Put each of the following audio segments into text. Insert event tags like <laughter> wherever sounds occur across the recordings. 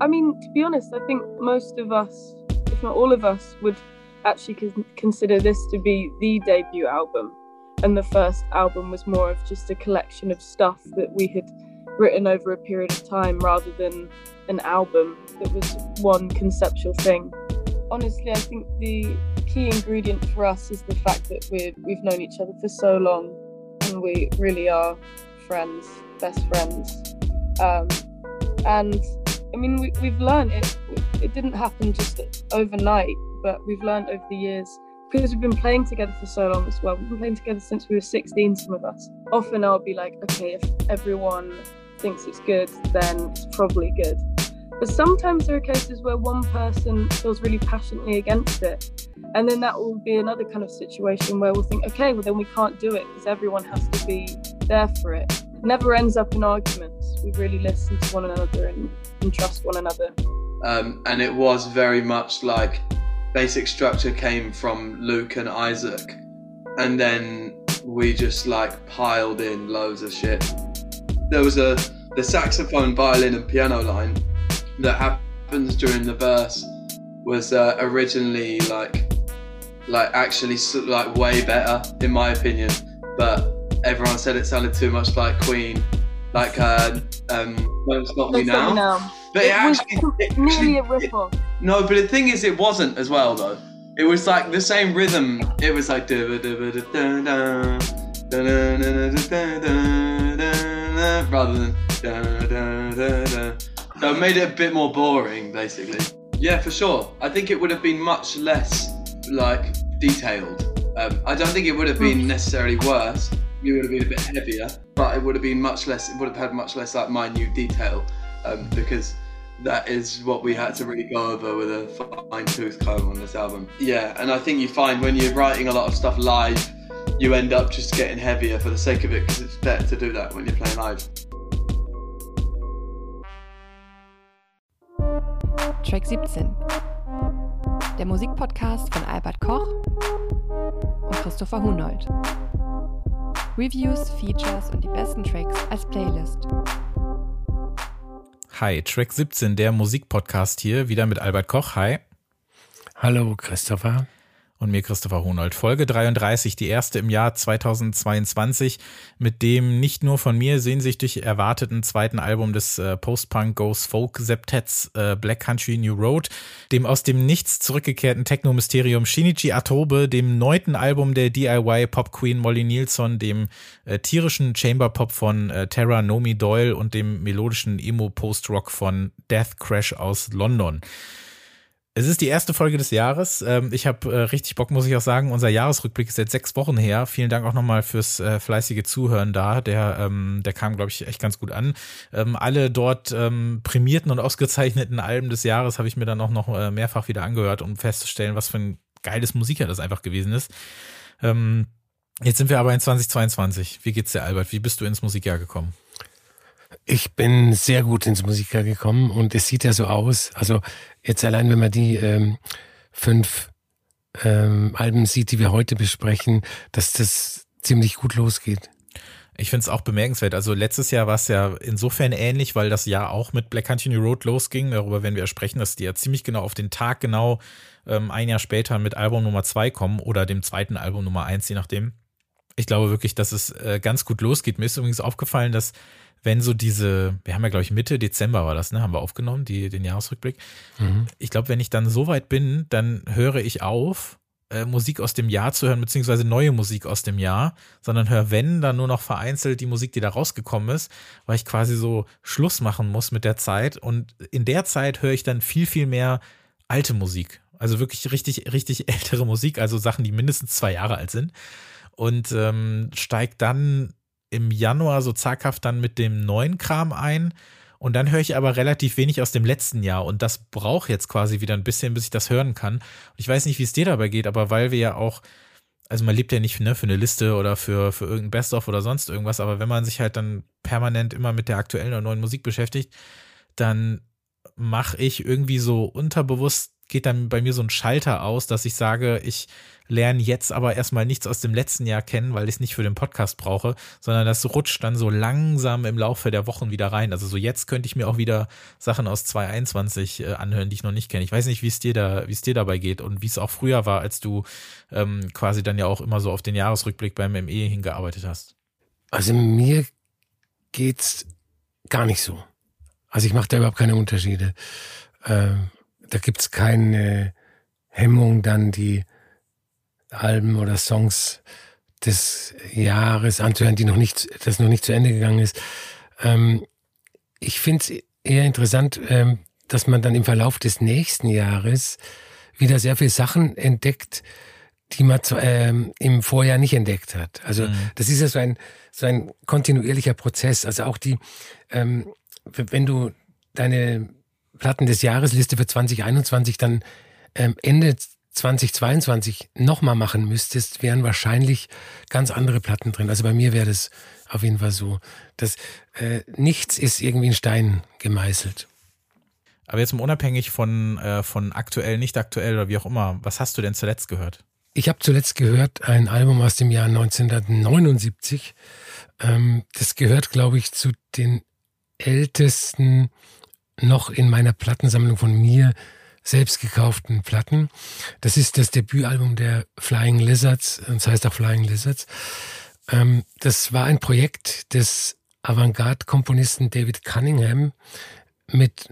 I mean, to be honest, I think most of us, if not all of us, would actually consider this to be the debut album. And the first album was more of just a collection of stuff that we had written over a period of time rather than an album that was one conceptual thing. Honestly, I think the key ingredient for us is the fact that we we've known each other for so long and we really are friends, best friends. Um, and I mean, we, we've learned it, it didn't happen just overnight, but we've learned over the years because we've been playing together for so long as well. We've been playing together since we were 16, some of us. Often I'll be like, okay, if everyone thinks it's good, then it's probably good. But sometimes there are cases where one person feels really passionately against it. And then that will be another kind of situation where we'll think, okay, well, then we can't do it because everyone has to be there for it. Never ends up in arguments. We really listen to one another and, and trust one another. Um, and it was very much like basic structure came from Luke and Isaac. And then we just like piled in loads of shit. There was a the saxophone, violin, and piano line that happens during the verse was uh, originally like like actually like way better in my opinion but everyone said it sounded too much like queen like uh um don't stop me now. now but it, it actually it, nearly a ripple no but the thing is it wasn't as well though it was like the same rhythm it was like rather than da da da da. so it made it a bit more boring, basically. Yeah, for sure. I think it would have been much less like detailed. Um, I don't think it would have been necessarily worse. It would have been a bit heavier, but it would have been much less. It would have had much less like minute detail um, because that is what we had to really go over with a fine tooth comb on this album. Yeah, and I think you find when you're writing a lot of stuff live, you end up just getting heavier for the sake of it because it's better to do that when you're playing live. Track 17. Der Musikpodcast von Albert Koch und Christopher Hunold. Reviews, Features und die besten Tracks als Playlist. Hi, Track 17, der Musikpodcast hier, wieder mit Albert Koch. Hi. Hallo, Christopher und mir Christopher Honold. Folge 33, die erste im Jahr 2022, mit dem nicht nur von mir sehnsüchtig erwarteten zweiten Album des äh, Post-Punk Ghost Folk Septetts äh, Black Country New Road, dem aus dem Nichts zurückgekehrten Techno-Mysterium Shinichi Atobe, dem neunten Album der DIY Pop Queen Molly Nielsen, dem äh, tierischen Chamber Pop von äh, Terra Nomi Doyle. Und dem melodischen Emo Post-Rock von Death Crash aus London. Es ist die erste Folge des Jahres. Ähm, ich habe äh, richtig Bock, muss ich auch sagen. Unser Jahresrückblick ist jetzt sechs Wochen her. Vielen Dank auch nochmal fürs äh, fleißige Zuhören da. Der, ähm, der kam, glaube ich, echt ganz gut an. Ähm, alle dort prämierten und <laughs> ausgezeichneten Alben des Jahres habe ich mir dann auch noch äh, mehrfach wieder angehört, um festzustellen, was für ein geiles Musiker das einfach gewesen ist. Jetzt sind wir aber in 2022. Wie geht's dir, Albert? Wie bist du ins Musikjahr gekommen? Ich bin sehr gut ins Musiker gekommen und es sieht ja so aus. Also jetzt allein, wenn man die ähm, fünf ähm, Alben sieht, die wir heute besprechen, dass das ziemlich gut losgeht. Ich finde es auch bemerkenswert. Also letztes Jahr war es ja insofern ähnlich, weil das Jahr auch mit Black Country Road losging. Darüber werden wir sprechen, dass die ja ziemlich genau auf den Tag genau ähm, ein Jahr später mit Album Nummer zwei kommen oder dem zweiten Album Nummer eins, je nachdem. Ich glaube wirklich, dass es äh, ganz gut losgeht. Mir ist übrigens aufgefallen, dass wenn so diese, wir haben ja, glaube ich, Mitte Dezember war das, ne? Haben wir aufgenommen, die, den Jahresrückblick. Mhm. Ich glaube, wenn ich dann so weit bin, dann höre ich auf, äh, Musik aus dem Jahr zu hören, beziehungsweise neue Musik aus dem Jahr, sondern höre, wenn, dann nur noch vereinzelt die Musik, die da rausgekommen ist, weil ich quasi so Schluss machen muss mit der Zeit. Und in der Zeit höre ich dann viel, viel mehr alte Musik. Also wirklich richtig, richtig <laughs> ältere Musik, also Sachen, die mindestens zwei Jahre alt sind. Und ähm, steigt dann im Januar so zaghaft dann mit dem neuen Kram ein. Und dann höre ich aber relativ wenig aus dem letzten Jahr. Und das braucht jetzt quasi wieder ein bisschen, bis ich das hören kann. Und ich weiß nicht, wie es dir dabei geht, aber weil wir ja auch, also man lebt ja nicht ne, für eine Liste oder für, für irgendein Best-of oder sonst irgendwas, aber wenn man sich halt dann permanent immer mit der aktuellen oder neuen Musik beschäftigt, dann mache ich irgendwie so unterbewusst geht dann bei mir so ein Schalter aus, dass ich sage, ich lerne jetzt aber erstmal nichts aus dem letzten Jahr kennen, weil ich es nicht für den Podcast brauche, sondern das rutscht dann so langsam im Laufe der Wochen wieder rein. Also so jetzt könnte ich mir auch wieder Sachen aus 2021 äh, anhören, die ich noch nicht kenne. Ich weiß nicht, wie es dir da, wie es dir dabei geht und wie es auch früher war, als du ähm, quasi dann ja auch immer so auf den Jahresrückblick beim ME hingearbeitet hast. Also mir geht's gar nicht so. Also ich mache da überhaupt keine Unterschiede. Ähm, da gibt's keine Hemmung, dann die Alben oder Songs des Jahres anzuhören, die noch nicht, das noch nicht zu Ende gegangen ist. Ähm, ich finde es eher interessant, ähm, dass man dann im Verlauf des nächsten Jahres wieder sehr viele Sachen entdeckt, die man ähm, im Vorjahr nicht entdeckt hat. Also mhm. das ist ja so ein, so ein kontinuierlicher Prozess. Also auch die, ähm, wenn du deine Platten des Jahresliste für 2021 dann ähm, Ende 2022 nochmal machen müsstest, wären wahrscheinlich ganz andere Platten drin. Also bei mir wäre das auf jeden Fall so. dass äh, nichts ist irgendwie in Stein gemeißelt. Aber jetzt mal unabhängig von, äh, von aktuell, nicht aktuell oder wie auch immer, was hast du denn zuletzt gehört? Ich habe zuletzt gehört ein Album aus dem Jahr 1979. Ähm, das gehört, glaube ich, zu den ältesten noch in meiner Plattensammlung von mir selbst gekauften Platten. Das ist das Debütalbum der Flying Lizards, das heißt auch Flying Lizards. Ähm, das war ein Projekt des Avantgarde-Komponisten David Cunningham mit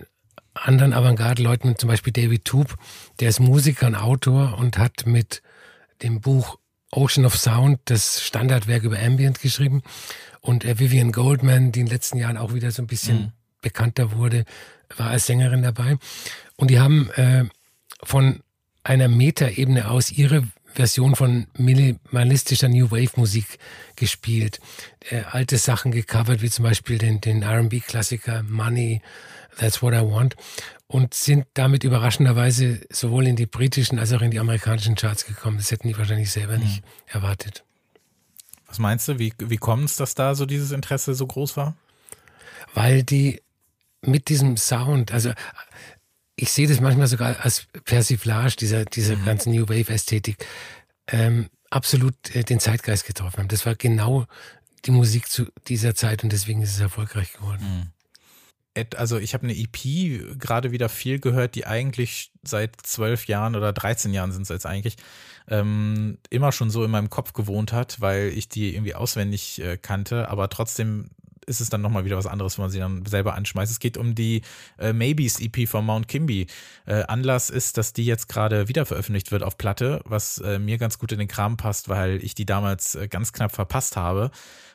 anderen Avantgarde-Leuten, zum Beispiel David Toop, der ist Musiker und Autor und hat mit dem Buch Ocean of Sound das Standardwerk über Ambient geschrieben. Und Vivian Goldman, die in den letzten Jahren auch wieder so ein bisschen mhm. Bekannter wurde, war als Sängerin dabei. Und die haben äh, von einer Metaebene aus ihre Version von minimalistischer New Wave Musik gespielt. Äh, alte Sachen gecovert, wie zum Beispiel den, den R&B-Klassiker Money, That's What I Want. Und sind damit überraschenderweise sowohl in die britischen als auch in die amerikanischen Charts gekommen. Das hätten die wahrscheinlich selber mhm. nicht erwartet. Was meinst du, wie, wie kommt es, dass da so dieses Interesse so groß war? Weil die mit diesem Sound, also ich sehe das manchmal sogar als Persiflage dieser, dieser mhm. ganzen New Wave-Ästhetik, ähm, absolut äh, den Zeitgeist getroffen haben. Das war genau die Musik zu dieser Zeit und deswegen ist es erfolgreich geworden. Mhm. Also ich habe eine EP gerade wieder viel gehört, die eigentlich seit zwölf Jahren oder 13 Jahren sind es jetzt eigentlich, ähm, immer schon so in meinem Kopf gewohnt hat, weil ich die irgendwie auswendig äh, kannte, aber trotzdem ist es dann nochmal wieder was anderes, wenn man sie dann selber anschmeißt. Es geht um die äh, Maybes EP von Mount Kimby. Äh, Anlass ist, dass die jetzt gerade wieder veröffentlicht wird auf Platte, was äh, mir ganz gut in den Kram passt, weil ich die damals äh, ganz knapp verpasst habe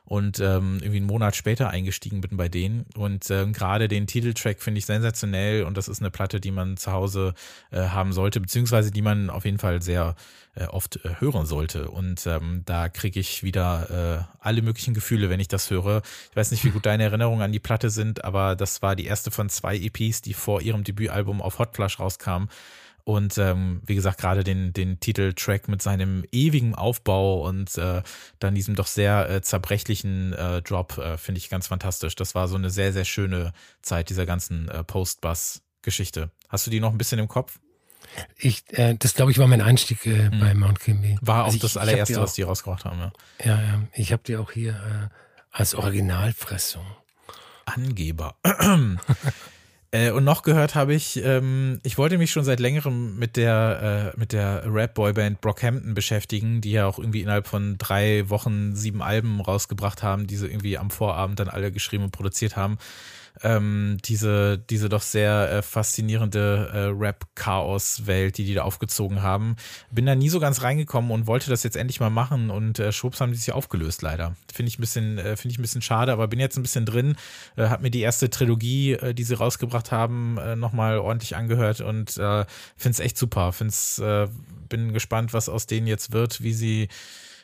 und ähm, irgendwie einen Monat später eingestiegen bin bei denen. Und ähm, gerade den Titeltrack finde ich sensationell und das ist eine Platte, die man zu Hause äh, haben sollte, beziehungsweise die man auf jeden Fall sehr äh, oft äh, hören sollte. Und ähm, da kriege ich wieder äh, alle möglichen Gefühle, wenn ich das höre. Ich weiß nicht, wie gut deine Erinnerungen an die Platte sind, aber das war die erste von zwei EPs, die vor ihrem Debütalbum auf Hot Flush rauskam. Und ähm, wie gesagt, gerade den, den Titeltrack mit seinem ewigen Aufbau und äh, dann diesem doch sehr äh, zerbrechlichen äh, Drop äh, finde ich ganz fantastisch. Das war so eine sehr, sehr schöne Zeit dieser ganzen äh, Post-Bass-Geschichte. Hast du die noch ein bisschen im Kopf? Ich, äh, das glaube ich war mein Einstieg äh, mhm. bei Mount Kimby. War auch also ich, das allererste, was die rausgebracht haben. Ja, ja, ja. ich habe die auch hier äh, als Originalpressung. Angeber. <clears throat> <clears throat> Äh, und noch gehört habe ich, ähm, ich wollte mich schon seit längerem mit der, äh, mit der Rap-Boyband Brockhampton beschäftigen, die ja auch irgendwie innerhalb von drei Wochen sieben Alben rausgebracht haben, die sie irgendwie am Vorabend dann alle geschrieben und produziert haben ähm, diese, diese doch sehr äh, faszinierende äh, Rap-Chaos-Welt, die die da aufgezogen haben. Bin da nie so ganz reingekommen und wollte das jetzt endlich mal machen und äh, Schwupps haben die sich aufgelöst leider. Finde ich ein bisschen, äh, finde ich ein bisschen schade, aber bin jetzt ein bisschen drin, äh, habe mir die erste Trilogie, äh, die sie rausgebracht haben, äh, nochmal ordentlich angehört und äh, finde es echt super. Find's, äh, bin gespannt, was aus denen jetzt wird, wie sie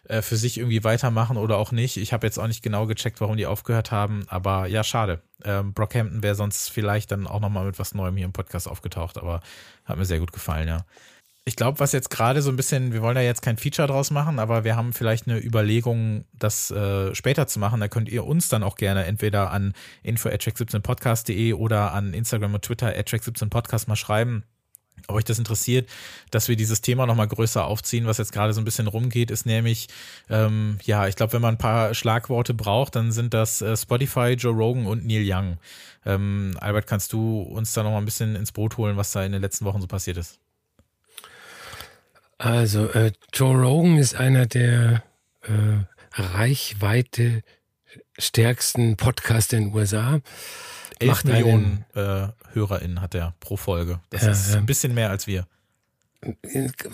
äh, für sich irgendwie weitermachen oder auch nicht. Ich habe jetzt auch nicht genau gecheckt, warum die aufgehört haben, aber ja, schade. Ähm, Brockhampton wäre sonst vielleicht dann auch nochmal mit was Neuem hier im Podcast aufgetaucht, aber hat mir sehr gut gefallen, ja. Ich glaube, was jetzt gerade so ein bisschen, wir wollen da jetzt kein Feature draus machen, aber wir haben vielleicht eine Überlegung, das äh, später zu machen. Da könnt ihr uns dann auch gerne entweder an info 17 podcastde oder an Instagram und Twitter 17podcast mal schreiben ob euch das interessiert, dass wir dieses Thema nochmal größer aufziehen, was jetzt gerade so ein bisschen rumgeht, ist nämlich, ähm, ja, ich glaube, wenn man ein paar Schlagworte braucht, dann sind das äh, Spotify, Joe Rogan und Neil Young. Ähm, Albert, kannst du uns da nochmal ein bisschen ins Boot holen, was da in den letzten Wochen so passiert ist? Also, äh, Joe Rogan ist einer der äh, Reichweite stärksten Podcaster in den USA. 11 Macht Millionen einen, äh, HörerInnen hat er pro Folge. Das ja, ist ein bisschen mehr als wir.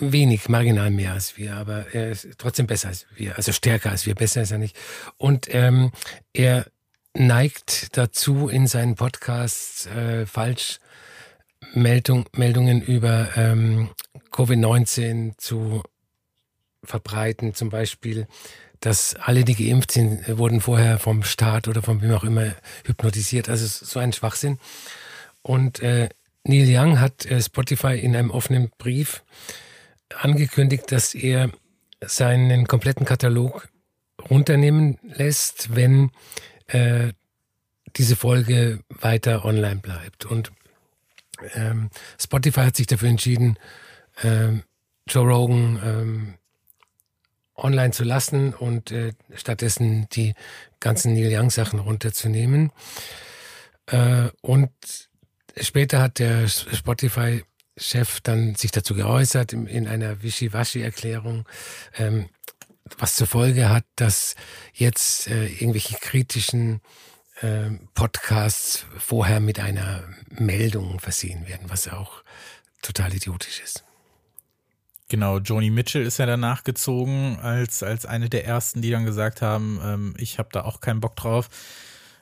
Wenig, marginal mehr als wir, aber er ist trotzdem besser als wir, also stärker als wir, besser ist er nicht. Und ähm, er neigt dazu, in seinen Podcasts äh, Falschmeldungen über ähm, Covid-19 zu verbreiten. Zum Beispiel, dass alle, die geimpft sind, wurden vorher vom Staat oder von wem auch immer hypnotisiert. Also so ein Schwachsinn. Und äh, Neil Young hat äh, Spotify in einem offenen Brief angekündigt, dass er seinen kompletten Katalog runternehmen lässt, wenn äh, diese Folge weiter online bleibt. Und ähm, Spotify hat sich dafür entschieden, ähm, Joe Rogan ähm, online zu lassen und äh, stattdessen die ganzen Neil Young Sachen runterzunehmen. Äh, und später hat der Spotify Chef dann sich dazu geäußert in, in einer Wischiwaschi-Erklärung, ähm, was zur Folge hat, dass jetzt äh, irgendwelche kritischen äh, Podcasts vorher mit einer Meldung versehen werden, was auch total idiotisch ist. Genau, Joni Mitchell ist ja danach gezogen als, als eine der ersten, die dann gesagt haben, ähm, ich habe da auch keinen Bock drauf.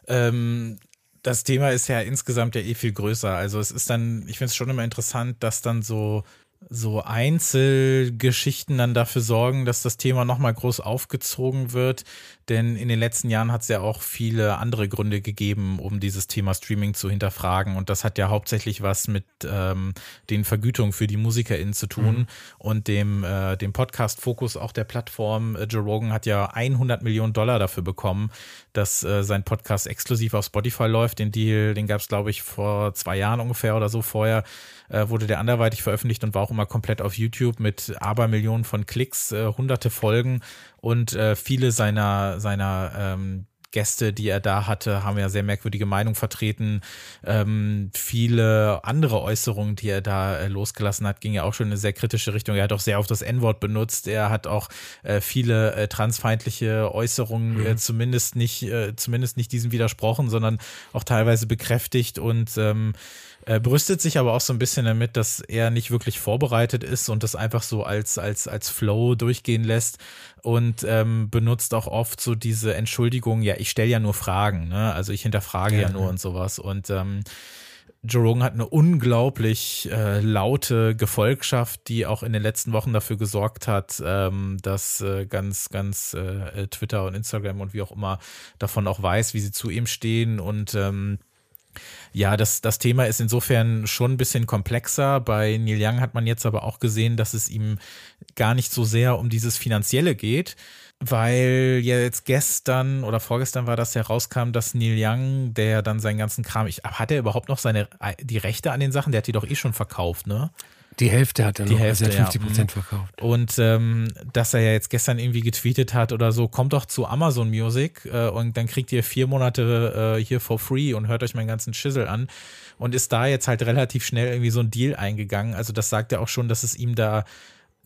Ähm, das Thema ist ja insgesamt ja eh viel größer. Also es ist dann, ich finde es schon immer interessant, dass dann so so Einzelgeschichten dann dafür sorgen, dass das Thema nochmal groß aufgezogen wird. Denn in den letzten Jahren hat es ja auch viele andere Gründe gegeben, um dieses Thema Streaming zu hinterfragen. Und das hat ja hauptsächlich was mit ähm, den Vergütungen für die MusikerInnen zu tun mhm. und dem, äh, dem Podcast-Fokus auch der Plattform. Äh, Joe Rogan hat ja 100 Millionen Dollar dafür bekommen, dass äh, sein Podcast exklusiv auf Spotify läuft. Den Deal, den gab es, glaube ich, vor zwei Jahren ungefähr oder so vorher äh, wurde der anderweitig veröffentlicht und war auch immer komplett auf YouTube mit Abermillionen von Klicks, äh, hunderte Folgen und äh, viele seiner, seiner ähm, Gäste, die er da hatte, haben ja sehr merkwürdige Meinung vertreten. Ähm, viele andere Äußerungen, die er da äh, losgelassen hat, ging ja auch schon in eine sehr kritische Richtung. Er hat auch sehr oft das N-Wort benutzt. Er hat auch äh, viele äh, transfeindliche Äußerungen äh, mhm. zumindest nicht, äh, zumindest nicht diesem widersprochen, sondern auch teilweise bekräftigt und ähm, er brüstet sich aber auch so ein bisschen damit, dass er nicht wirklich vorbereitet ist und das einfach so als, als, als Flow durchgehen lässt und ähm, benutzt auch oft so diese Entschuldigung, ja, ich stelle ja nur Fragen, ne? Also ich hinterfrage ja, ja nur ja. und sowas. Und ähm, Joe Rogan hat eine unglaublich äh, laute Gefolgschaft, die auch in den letzten Wochen dafür gesorgt hat, ähm, dass äh, ganz, ganz äh, Twitter und Instagram und wie auch immer davon auch weiß, wie sie zu ihm stehen und ähm, ja, das, das Thema ist insofern schon ein bisschen komplexer. Bei Neil Young hat man jetzt aber auch gesehen, dass es ihm gar nicht so sehr um dieses Finanzielle geht, weil ja jetzt gestern oder vorgestern war das herauskam, dass Neil Young, der dann seinen ganzen Kram, ich, hat er überhaupt noch seine, die Rechte an den Sachen? Der hat die doch eh schon verkauft, ne? Die Hälfte hat er die noch, Hälfte, also er hat 50 Prozent ja. verkauft. Und ähm, dass er ja jetzt gestern irgendwie getweetet hat oder so, kommt doch zu Amazon Music äh, und dann kriegt ihr vier Monate äh, hier for free und hört euch meinen ganzen Schissel an. Und ist da jetzt halt relativ schnell irgendwie so ein Deal eingegangen. Also das sagt ja auch schon, dass es ihm da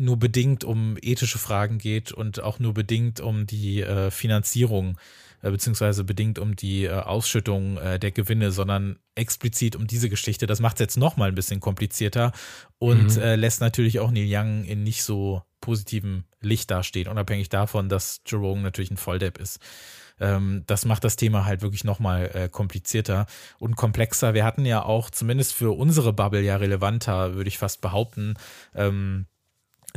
nur bedingt um ethische Fragen geht und auch nur bedingt um die äh, Finanzierung äh, beziehungsweise bedingt um die äh, Ausschüttung äh, der Gewinne, sondern explizit um diese Geschichte. Das macht es jetzt nochmal ein bisschen komplizierter und mhm. lässt natürlich auch Neil Young in nicht so positivem Licht dastehen, unabhängig davon, dass Jerome natürlich ein Volldepp ist ähm, das macht das Thema halt wirklich nochmal äh, komplizierter und komplexer. Wir hatten ja auch zumindest für unsere Bubble ja relevanter, würde ich fast behaupten, ähm,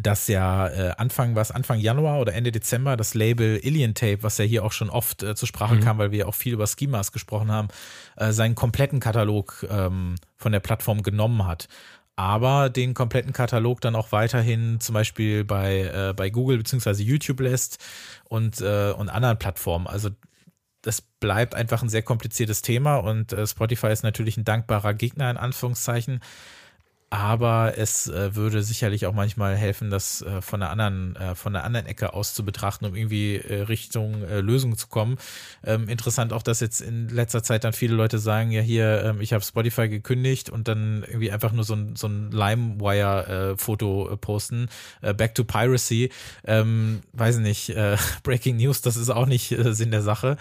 dass ja äh, Anfang was Anfang Januar oder Ende Dezember das Label Alien Tape, was ja hier auch schon oft äh, zur Sprache mhm. kam, weil wir ja auch viel über Schemas gesprochen haben, äh, seinen kompletten Katalog ähm, von der Plattform genommen hat. Aber den kompletten Katalog dann auch weiterhin zum Beispiel bei, äh, bei Google beziehungsweise YouTube lässt und, äh, und anderen Plattformen. Also das bleibt einfach ein sehr kompliziertes Thema und äh, Spotify ist natürlich ein dankbarer Gegner in Anführungszeichen aber es äh, würde sicherlich auch manchmal helfen, das äh, von der anderen äh, von der anderen Ecke aus zu betrachten, um irgendwie äh, Richtung äh, Lösung zu kommen. Ähm, interessant auch, dass jetzt in letzter Zeit dann viele Leute sagen, ja hier, ähm, ich habe Spotify gekündigt und dann irgendwie einfach nur so ein so ein LimeWire-Foto äh, posten, Back to Piracy. Ähm, weiß nicht, <laughs> Breaking News, das ist auch nicht Sinn der Sache.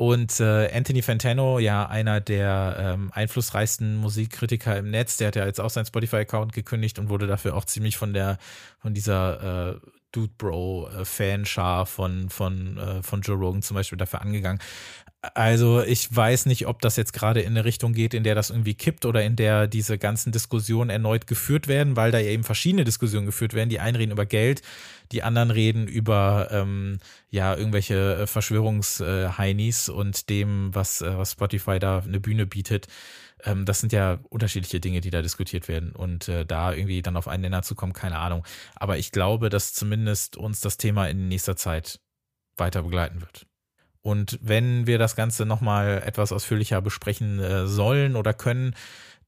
Und äh, Anthony Fantano, ja, einer der ähm, einflussreichsten Musikkritiker im Netz, der hat ja jetzt auch seinen Spotify-Account gekündigt und wurde dafür auch ziemlich von der, von dieser äh, Dude Bro äh, von, von, äh, von Joe Rogan zum Beispiel dafür angegangen. Also ich weiß nicht, ob das jetzt gerade in eine Richtung geht, in der das irgendwie kippt oder in der diese ganzen Diskussionen erneut geführt werden, weil da eben verschiedene Diskussionen geführt werden. Die einen reden über Geld, die anderen reden über ähm, ja irgendwelche äh, Verschwörungsheinis äh, und dem, was, äh, was Spotify da eine Bühne bietet. Ähm, das sind ja unterschiedliche Dinge, die da diskutiert werden und äh, da irgendwie dann auf einen Nenner zu kommen, keine Ahnung. Aber ich glaube, dass zumindest uns das Thema in nächster Zeit weiter begleiten wird. Und wenn wir das Ganze nochmal etwas ausführlicher besprechen äh, sollen oder können,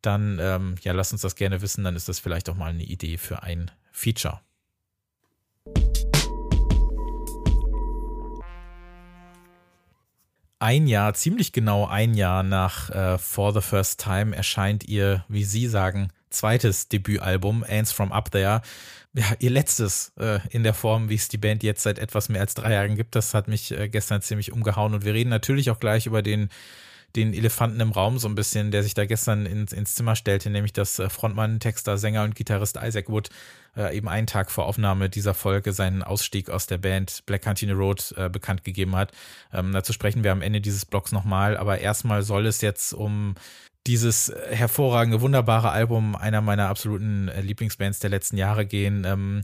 dann ähm, ja, lass uns das gerne wissen, dann ist das vielleicht auch mal eine Idee für ein Feature. Ein Jahr, ziemlich genau ein Jahr nach äh, For the First Time erscheint ihr, wie Sie sagen, zweites Debütalbum, Ants from Up There ja, ihr letztes äh, in der Form, wie es die Band jetzt seit etwas mehr als drei Jahren gibt. Das hat mich äh, gestern ziemlich umgehauen. Und wir reden natürlich auch gleich über den, den Elefanten im Raum so ein bisschen, der sich da gestern ins, ins Zimmer stellte, nämlich dass äh, Frontmann, Texter, Sänger und Gitarrist Isaac Wood äh, eben einen Tag vor Aufnahme dieser Folge seinen Ausstieg aus der Band Black Continue Road äh, bekannt gegeben hat. Ähm, dazu sprechen wir am Ende dieses Blogs nochmal, aber erstmal soll es jetzt um dieses hervorragende, wunderbare Album einer meiner absoluten äh, Lieblingsbands der letzten Jahre gehen. Ähm,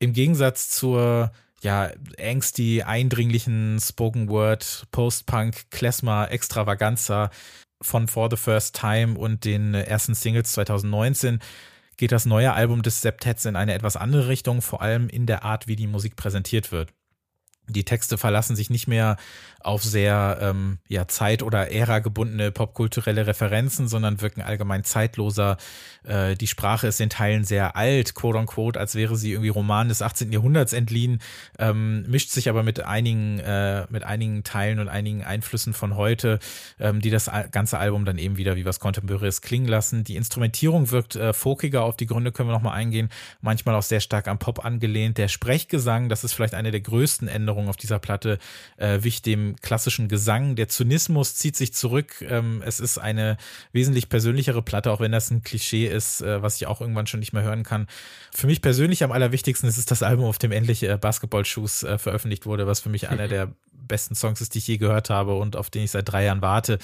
Im Gegensatz zur ja, angsty, eindringlichen Spoken Word, Post-Punk, Klezmer, Extravaganza von For the First Time und den ersten Singles 2019 geht das neue Album des Septets in eine etwas andere Richtung, vor allem in der Art, wie die Musik präsentiert wird. Die Texte verlassen sich nicht mehr auf sehr ähm, ja, zeit- oder ära-gebundene popkulturelle Referenzen, sondern wirken allgemein zeitloser. Äh, die Sprache ist in Teilen sehr alt, quote unquote, als wäre sie irgendwie Roman des 18. Jahrhunderts entliehen, ähm, mischt sich aber mit einigen, äh, mit einigen Teilen und einigen Einflüssen von heute, ähm, die das ganze Album dann eben wieder wie was Contemporaries klingen lassen. Die Instrumentierung wirkt äh, folkiger, auf die Gründe können wir nochmal eingehen, manchmal auch sehr stark am Pop angelehnt. Der Sprechgesang, das ist vielleicht eine der größten Änderungen auf dieser Platte, äh, wich dem klassischen Gesang. Der Zynismus zieht sich zurück. Ähm, es ist eine wesentlich persönlichere Platte, auch wenn das ein Klischee ist, äh, was ich auch irgendwann schon nicht mehr hören kann. Für mich persönlich am allerwichtigsten ist es das Album, auf dem endlich äh, Basketball-Shoes äh, veröffentlicht wurde, was für mich einer <laughs> der besten Songs ist, die ich je gehört habe und auf den ich seit drei Jahren warte.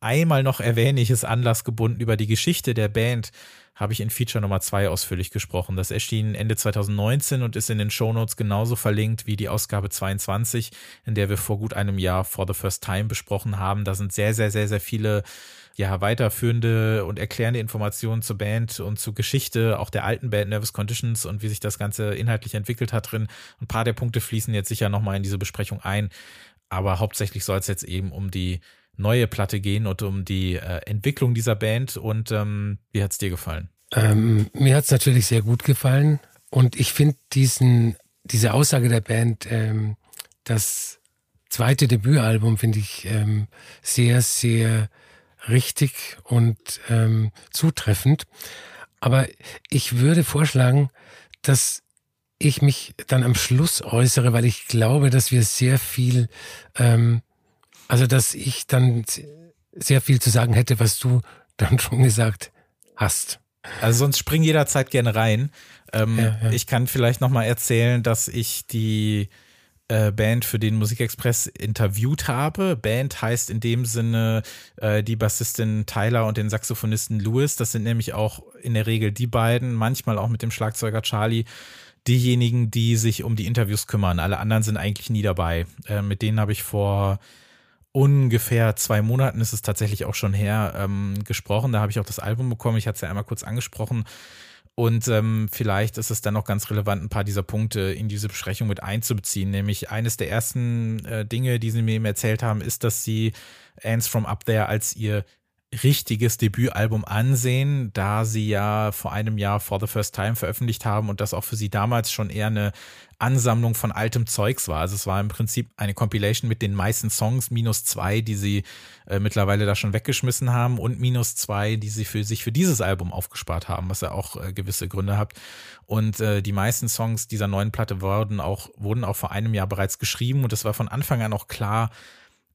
Einmal noch erwähne ich es anlassgebunden über die Geschichte der Band habe ich in Feature Nummer 2 ausführlich gesprochen. Das erschien Ende 2019 und ist in den Shownotes genauso verlinkt wie die Ausgabe 22, in der wir vor gut einem Jahr For the First Time besprochen haben. Da sind sehr, sehr, sehr, sehr viele ja, weiterführende und erklärende Informationen zur Band und zur Geschichte auch der alten Band Nervous Conditions und wie sich das Ganze inhaltlich entwickelt hat drin. Ein paar der Punkte fließen jetzt sicher nochmal in diese Besprechung ein, aber hauptsächlich soll es jetzt eben um die neue Platte gehen und um die äh, Entwicklung dieser Band. Und ähm, wie hat es dir gefallen? Ähm, mir hat es natürlich sehr gut gefallen. Und ich finde diesen, diese Aussage der Band, ähm, das zweite Debütalbum, finde ich ähm, sehr, sehr richtig und ähm, zutreffend. Aber ich würde vorschlagen, dass ich mich dann am Schluss äußere, weil ich glaube, dass wir sehr viel ähm, also, dass ich dann sehr viel zu sagen hätte, was du <laughs> dann schon gesagt hast. Also sonst spring jederzeit gerne rein. Ähm, ja, ja. Ich kann vielleicht nochmal erzählen, dass ich die äh, Band für den Musikexpress interviewt habe. Band heißt in dem Sinne äh, die Bassistin Tyler und den Saxophonisten Louis. Das sind nämlich auch in der Regel die beiden, manchmal auch mit dem Schlagzeuger Charlie, diejenigen, die sich um die Interviews kümmern. Alle anderen sind eigentlich nie dabei. Äh, mit denen habe ich vor ungefähr zwei Monaten ist es tatsächlich auch schon her ähm, gesprochen. Da habe ich auch das Album bekommen. Ich hatte es ja einmal kurz angesprochen. Und ähm, vielleicht ist es dann noch ganz relevant, ein paar dieser Punkte in diese Besprechung mit einzubeziehen. Nämlich eines der ersten äh, Dinge, die sie mir eben erzählt haben, ist, dass sie Ants from Up There als ihr richtiges Debütalbum ansehen, da sie ja vor einem Jahr For the First Time veröffentlicht haben und das auch für sie damals schon eher eine Ansammlung von altem Zeugs war. Also es war im Prinzip eine Compilation mit den meisten Songs, minus zwei, die sie äh, mittlerweile da schon weggeschmissen haben und minus zwei, die sie für sich für dieses Album aufgespart haben, was ja auch äh, gewisse Gründe hat. Und äh, die meisten Songs dieser neuen Platte wurden auch, wurden auch vor einem Jahr bereits geschrieben und es war von Anfang an auch klar,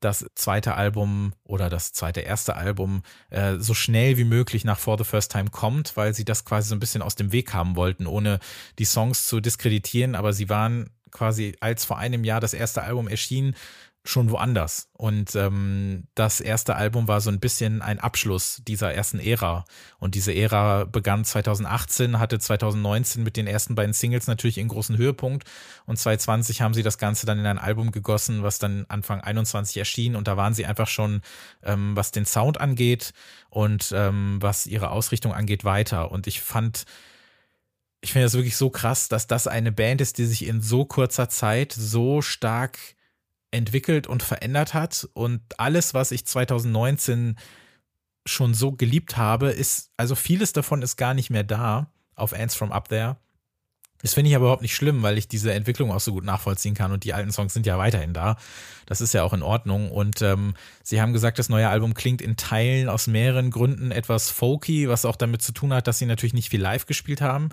das zweite Album oder das zweite erste Album äh, so schnell wie möglich nach For the First Time kommt, weil sie das quasi so ein bisschen aus dem Weg haben wollten, ohne die Songs zu diskreditieren. Aber sie waren quasi, als vor einem Jahr das erste Album erschien, schon woanders. Und ähm, das erste Album war so ein bisschen ein Abschluss dieser ersten Ära. Und diese Ära begann 2018, hatte 2019 mit den ersten beiden Singles natürlich einen großen Höhepunkt. Und 2020 haben sie das Ganze dann in ein Album gegossen, was dann Anfang 21 erschien. Und da waren sie einfach schon, ähm, was den Sound angeht und ähm, was ihre Ausrichtung angeht, weiter. Und ich fand, ich finde das wirklich so krass, dass das eine Band ist, die sich in so kurzer Zeit so stark entwickelt und verändert hat. Und alles, was ich 2019 schon so geliebt habe, ist, also vieles davon ist gar nicht mehr da auf Ants from Up There. Das finde ich aber überhaupt nicht schlimm, weil ich diese Entwicklung auch so gut nachvollziehen kann und die alten Songs sind ja weiterhin da. Das ist ja auch in Ordnung. Und ähm, sie haben gesagt, das neue Album klingt in Teilen aus mehreren Gründen etwas folky, was auch damit zu tun hat, dass sie natürlich nicht viel live gespielt haben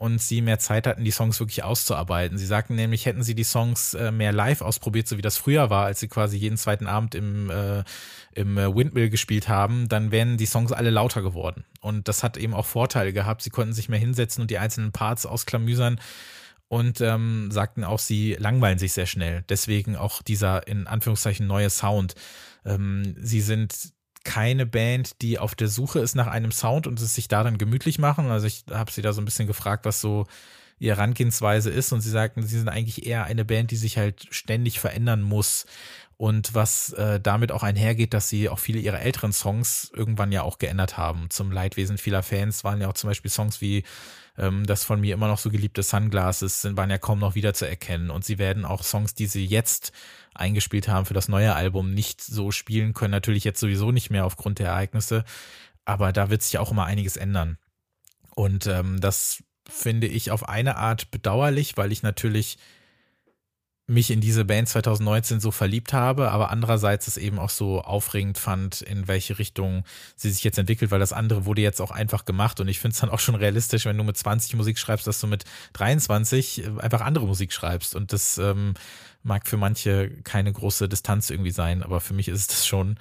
und sie mehr Zeit hatten, die Songs wirklich auszuarbeiten. Sie sagten nämlich, hätten sie die Songs äh, mehr live ausprobiert, so wie das früher war, als sie quasi jeden zweiten Abend im, äh, im äh, Windmill gespielt haben, dann wären die Songs alle lauter geworden. Und das hat eben auch Vorteile gehabt. Sie konnten sich mehr hinsetzen und die einzelnen Parts ausklamüsern und ähm, sagten auch, sie langweilen sich sehr schnell. Deswegen auch dieser in Anführungszeichen neue Sound. Ähm, sie sind keine Band, die auf der Suche ist nach einem Sound und es sich da dann gemütlich machen. Also ich habe sie da so ein bisschen gefragt, was so ihre Herangehensweise ist und sie sagten, sie sind eigentlich eher eine Band, die sich halt ständig verändern muss und was äh, damit auch einhergeht, dass sie auch viele ihrer älteren Songs irgendwann ja auch geändert haben. Zum Leidwesen vieler Fans waren ja auch zum Beispiel Songs wie ähm, das von mir immer noch so geliebte Sunglasses sind, waren ja kaum noch wieder zu erkennen und sie werden auch Songs, die sie jetzt eingespielt haben für das neue Album, nicht so spielen können. Natürlich jetzt sowieso nicht mehr aufgrund der Ereignisse, aber da wird sich auch immer einiges ändern. Und ähm, das finde ich auf eine Art bedauerlich, weil ich natürlich mich in diese Band 2019 so verliebt habe, aber andererseits es eben auch so aufregend fand, in welche Richtung sie sich jetzt entwickelt, weil das andere wurde jetzt auch einfach gemacht und ich finde es dann auch schon realistisch, wenn du mit 20 Musik schreibst, dass du mit 23 äh, einfach andere Musik schreibst und das ähm, mag für manche keine große Distanz irgendwie sein, aber für mich ist es das schon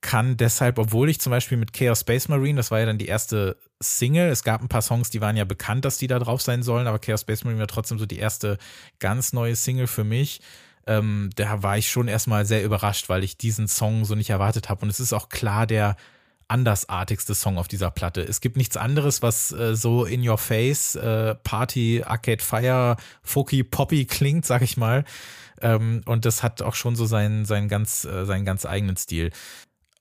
kann deshalb, obwohl ich zum Beispiel mit Chaos Space Marine, das war ja dann die erste Single, es gab ein paar Songs, die waren ja bekannt, dass die da drauf sein sollen, aber Chaos Space Marine war trotzdem so die erste ganz neue Single für mich. Ähm, da war ich schon erstmal sehr überrascht, weil ich diesen Song so nicht erwartet habe. Und es ist auch klar der andersartigste Song auf dieser Platte. Es gibt nichts anderes, was äh, so in your face, äh, Party, Arcade Fire, Folky, Poppy klingt, sag ich mal. Ähm, und das hat auch schon so seinen, seinen, ganz, äh, seinen ganz eigenen Stil.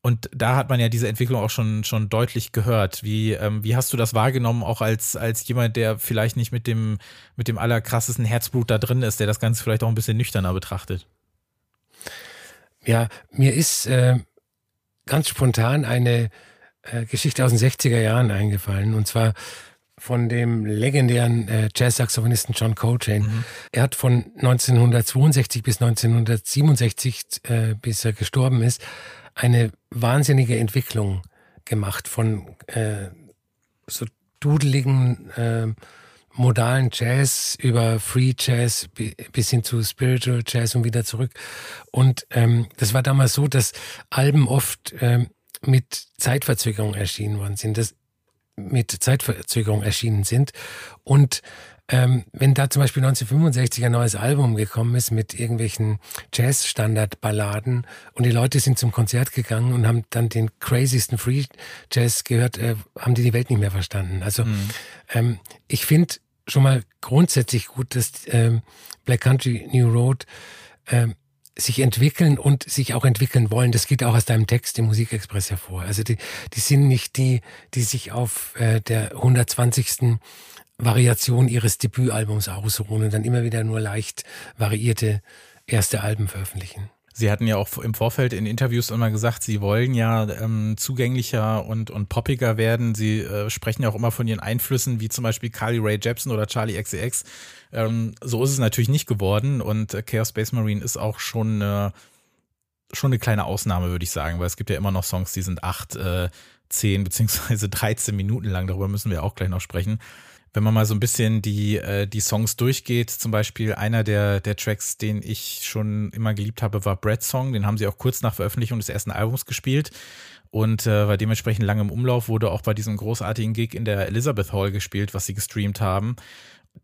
Und da hat man ja diese Entwicklung auch schon, schon deutlich gehört. Wie, ähm, wie hast du das wahrgenommen, auch als, als jemand, der vielleicht nicht mit dem, mit dem allerkrassesten Herzblut da drin ist, der das Ganze vielleicht auch ein bisschen nüchterner betrachtet? Ja, mir ist äh, ganz spontan eine äh, Geschichte aus den 60er Jahren eingefallen. Und zwar von dem legendären äh, Jazz-Saxophonisten John Coltrane. Mhm. Er hat von 1962 bis 1967, äh, bis er gestorben ist, eine wahnsinnige Entwicklung gemacht von äh, so dudeligen äh, modalen Jazz über Free Jazz bis hin zu Spiritual Jazz und wieder zurück. Und ähm, das war damals so, dass Alben oft ähm, mit Zeitverzögerung erschienen worden sind, das mit Zeitverzögerung erschienen sind. Und ähm, wenn da zum Beispiel 1965 ein neues Album gekommen ist mit irgendwelchen Jazz-Standard-Balladen und die Leute sind zum Konzert gegangen und haben dann den craziesten Free Jazz gehört, äh, haben die die Welt nicht mehr verstanden. Also mhm. ähm, ich finde schon mal grundsätzlich gut, dass ähm, Black Country New Road ähm, sich entwickeln und sich auch entwickeln wollen. Das geht auch aus deinem Text im Musikexpress hervor. Also die, die sind nicht die, die sich auf äh, der 120. Variation ihres Debütalbums ausruhen und dann immer wieder nur leicht variierte erste Alben veröffentlichen. Sie hatten ja auch im Vorfeld in Interviews immer gesagt, Sie wollen ja ähm, zugänglicher und, und poppiger werden. Sie äh, sprechen ja auch immer von Ihren Einflüssen, wie zum Beispiel Carly Ray Jepsen oder Charlie XCX. Ähm, so ist es natürlich nicht geworden und äh, Chaos Space Marine ist auch schon eine, schon eine kleine Ausnahme, würde ich sagen, weil es gibt ja immer noch Songs, die sind acht, äh, zehn beziehungsweise 13 Minuten lang. Darüber müssen wir auch gleich noch sprechen wenn man mal so ein bisschen die, äh, die Songs durchgeht, zum Beispiel einer der, der Tracks, den ich schon immer geliebt habe, war Brad Song. Den haben sie auch kurz nach Veröffentlichung des ersten Albums gespielt und äh, war dementsprechend lange im Umlauf, wurde auch bei diesem großartigen Gig in der Elizabeth Hall gespielt, was sie gestreamt haben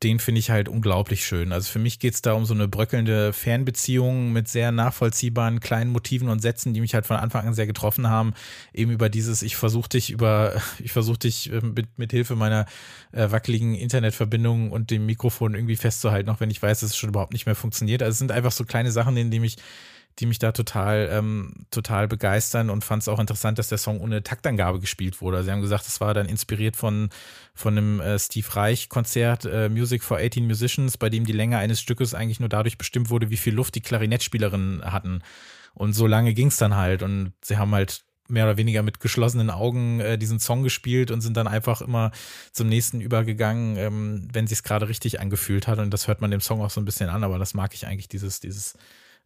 den finde ich halt unglaublich schön. Also für mich geht es da um so eine bröckelnde Fernbeziehung mit sehr nachvollziehbaren kleinen Motiven und Sätzen, die mich halt von Anfang an sehr getroffen haben. Eben über dieses, ich versuche dich über, <laughs> ich versuche dich ähm, mit, mit Hilfe meiner äh, wackeligen Internetverbindung und dem Mikrofon irgendwie festzuhalten, auch wenn ich weiß, dass es schon überhaupt nicht mehr funktioniert. Also es sind einfach so kleine Sachen, in denen mich die mich da total, ähm, total begeistern und fand es auch interessant, dass der Song ohne Taktangabe gespielt wurde. Sie haben gesagt, es war dann inspiriert von, von einem äh, Steve Reich-Konzert, äh, Music for 18 Musicians, bei dem die Länge eines Stückes eigentlich nur dadurch bestimmt wurde, wie viel Luft die Klarinettspielerinnen hatten. Und so lange ging es dann halt. Und sie haben halt mehr oder weniger mit geschlossenen Augen äh, diesen Song gespielt und sind dann einfach immer zum nächsten übergegangen, ähm, wenn sich es gerade richtig angefühlt hat. Und das hört man dem Song auch so ein bisschen an, aber das mag ich eigentlich, dieses, dieses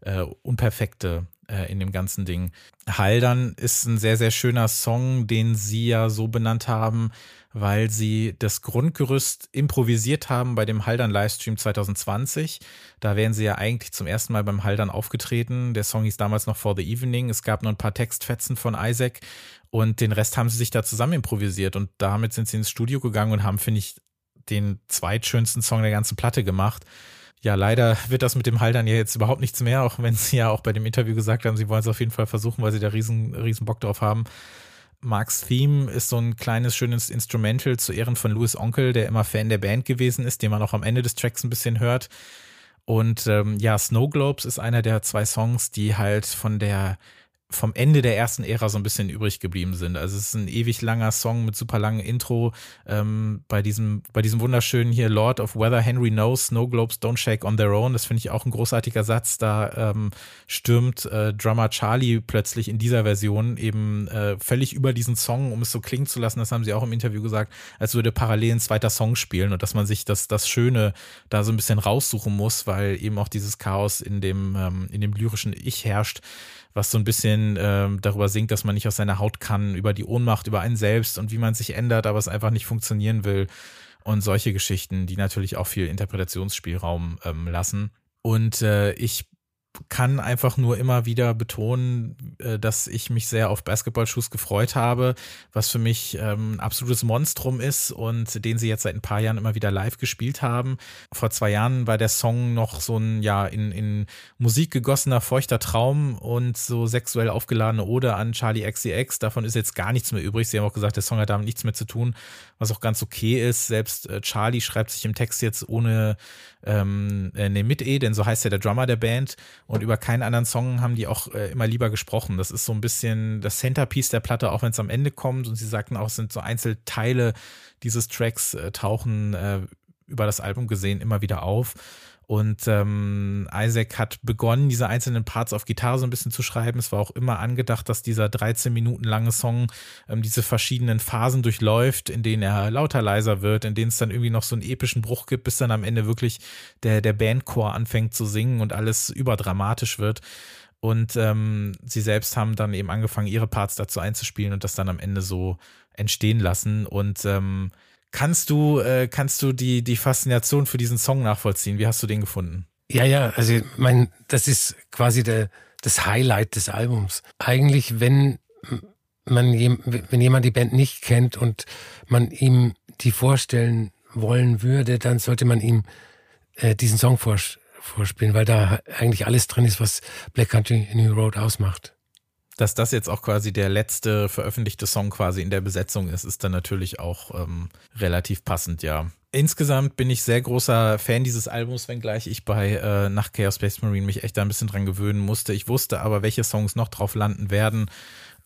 äh, Unperfekte äh, in dem ganzen Ding. Haldern ist ein sehr, sehr schöner Song, den sie ja so benannt haben, weil sie das Grundgerüst improvisiert haben bei dem Haldern Livestream 2020. Da wären sie ja eigentlich zum ersten Mal beim Haldern aufgetreten. Der Song hieß damals noch For the Evening. Es gab noch ein paar Textfetzen von Isaac und den Rest haben sie sich da zusammen improvisiert und damit sind sie ins Studio gegangen und haben, finde ich, den zweitschönsten Song der ganzen Platte gemacht ja, leider wird das mit dem Haldern ja jetzt überhaupt nichts mehr, auch wenn sie ja auch bei dem Interview gesagt haben, sie wollen es auf jeden Fall versuchen, weil sie da riesen, riesen Bock drauf haben. Marks Theme ist so ein kleines, schönes Instrumental zu Ehren von Louis Onkel, der immer Fan der Band gewesen ist, den man auch am Ende des Tracks ein bisschen hört. Und ähm, ja, Snow Globes ist einer der zwei Songs, die halt von der vom Ende der ersten Ära so ein bisschen übrig geblieben sind. Also es ist ein ewig langer Song mit super langem Intro. Ähm, bei diesem, bei diesem wunderschönen hier Lord of Weather Henry Knows, Snow Globes Don't Shake on Their Own. Das finde ich auch ein großartiger Satz. Da ähm, stürmt äh, Drummer Charlie plötzlich in dieser Version eben äh, völlig über diesen Song, um es so klingen zu lassen. Das haben sie auch im Interview gesagt, als würde parallel ein zweiter Song spielen und dass man sich das, das Schöne da so ein bisschen raussuchen muss, weil eben auch dieses Chaos in dem, ähm, in dem lyrischen Ich herrscht was so ein bisschen ähm, darüber singt, dass man nicht aus seiner Haut kann, über die Ohnmacht, über einen selbst und wie man sich ändert, aber es einfach nicht funktionieren will. Und solche Geschichten, die natürlich auch viel Interpretationsspielraum ähm, lassen. Und äh, ich kann einfach nur immer wieder betonen, äh, dass ich mich sehr auf Basketballschuss gefreut habe, was für mich ähm, ein absolutes Monstrum ist und den sie jetzt seit ein paar Jahren immer wieder live gespielt haben. Vor zwei Jahren war der Song noch so ein, ja, in, in Musik gegossener, feuchter Traum und so sexuell aufgeladene Ode an Charlie XCX. Davon ist jetzt gar nichts mehr übrig. Sie haben auch gesagt, der Song hat damit nichts mehr zu tun, was auch ganz okay ist. Selbst äh, Charlie schreibt sich im Text jetzt ohne ähm, äh, ne, mit E, denn so heißt ja der Drummer der Band. Und über keinen anderen Song haben die auch äh, immer lieber gesprochen. Das ist so ein bisschen das Centerpiece der Platte, auch wenn es am Ende kommt. Und sie sagten auch, es sind so Einzelteile dieses Tracks äh, tauchen äh, über das Album gesehen immer wieder auf. Und ähm, Isaac hat begonnen, diese einzelnen Parts auf Gitarre so ein bisschen zu schreiben. Es war auch immer angedacht, dass dieser 13 Minuten lange Song ähm, diese verschiedenen Phasen durchläuft, in denen er lauter leiser wird, in denen es dann irgendwie noch so einen epischen Bruch gibt, bis dann am Ende wirklich der, der Bandchor anfängt zu singen und alles überdramatisch wird. Und ähm, sie selbst haben dann eben angefangen, ihre Parts dazu einzuspielen und das dann am Ende so entstehen lassen. Und ähm, Kannst du, äh, kannst du die, die Faszination für diesen Song nachvollziehen? Wie hast du den gefunden? Ja, ja, also mein, das ist quasi der, das Highlight des Albums. Eigentlich, wenn man wenn jemand die Band nicht kennt und man ihm die vorstellen wollen würde, dann sollte man ihm äh, diesen Song vorspielen, weil da eigentlich alles drin ist, was Black Country New Road ausmacht dass das jetzt auch quasi der letzte veröffentlichte Song quasi in der Besetzung ist, ist dann natürlich auch ähm, relativ passend, ja. Insgesamt bin ich sehr großer Fan dieses Albums, wenngleich ich bei äh, Nach Chaos Space Marine mich echt da ein bisschen dran gewöhnen musste. Ich wusste aber, welche Songs noch drauf landen werden.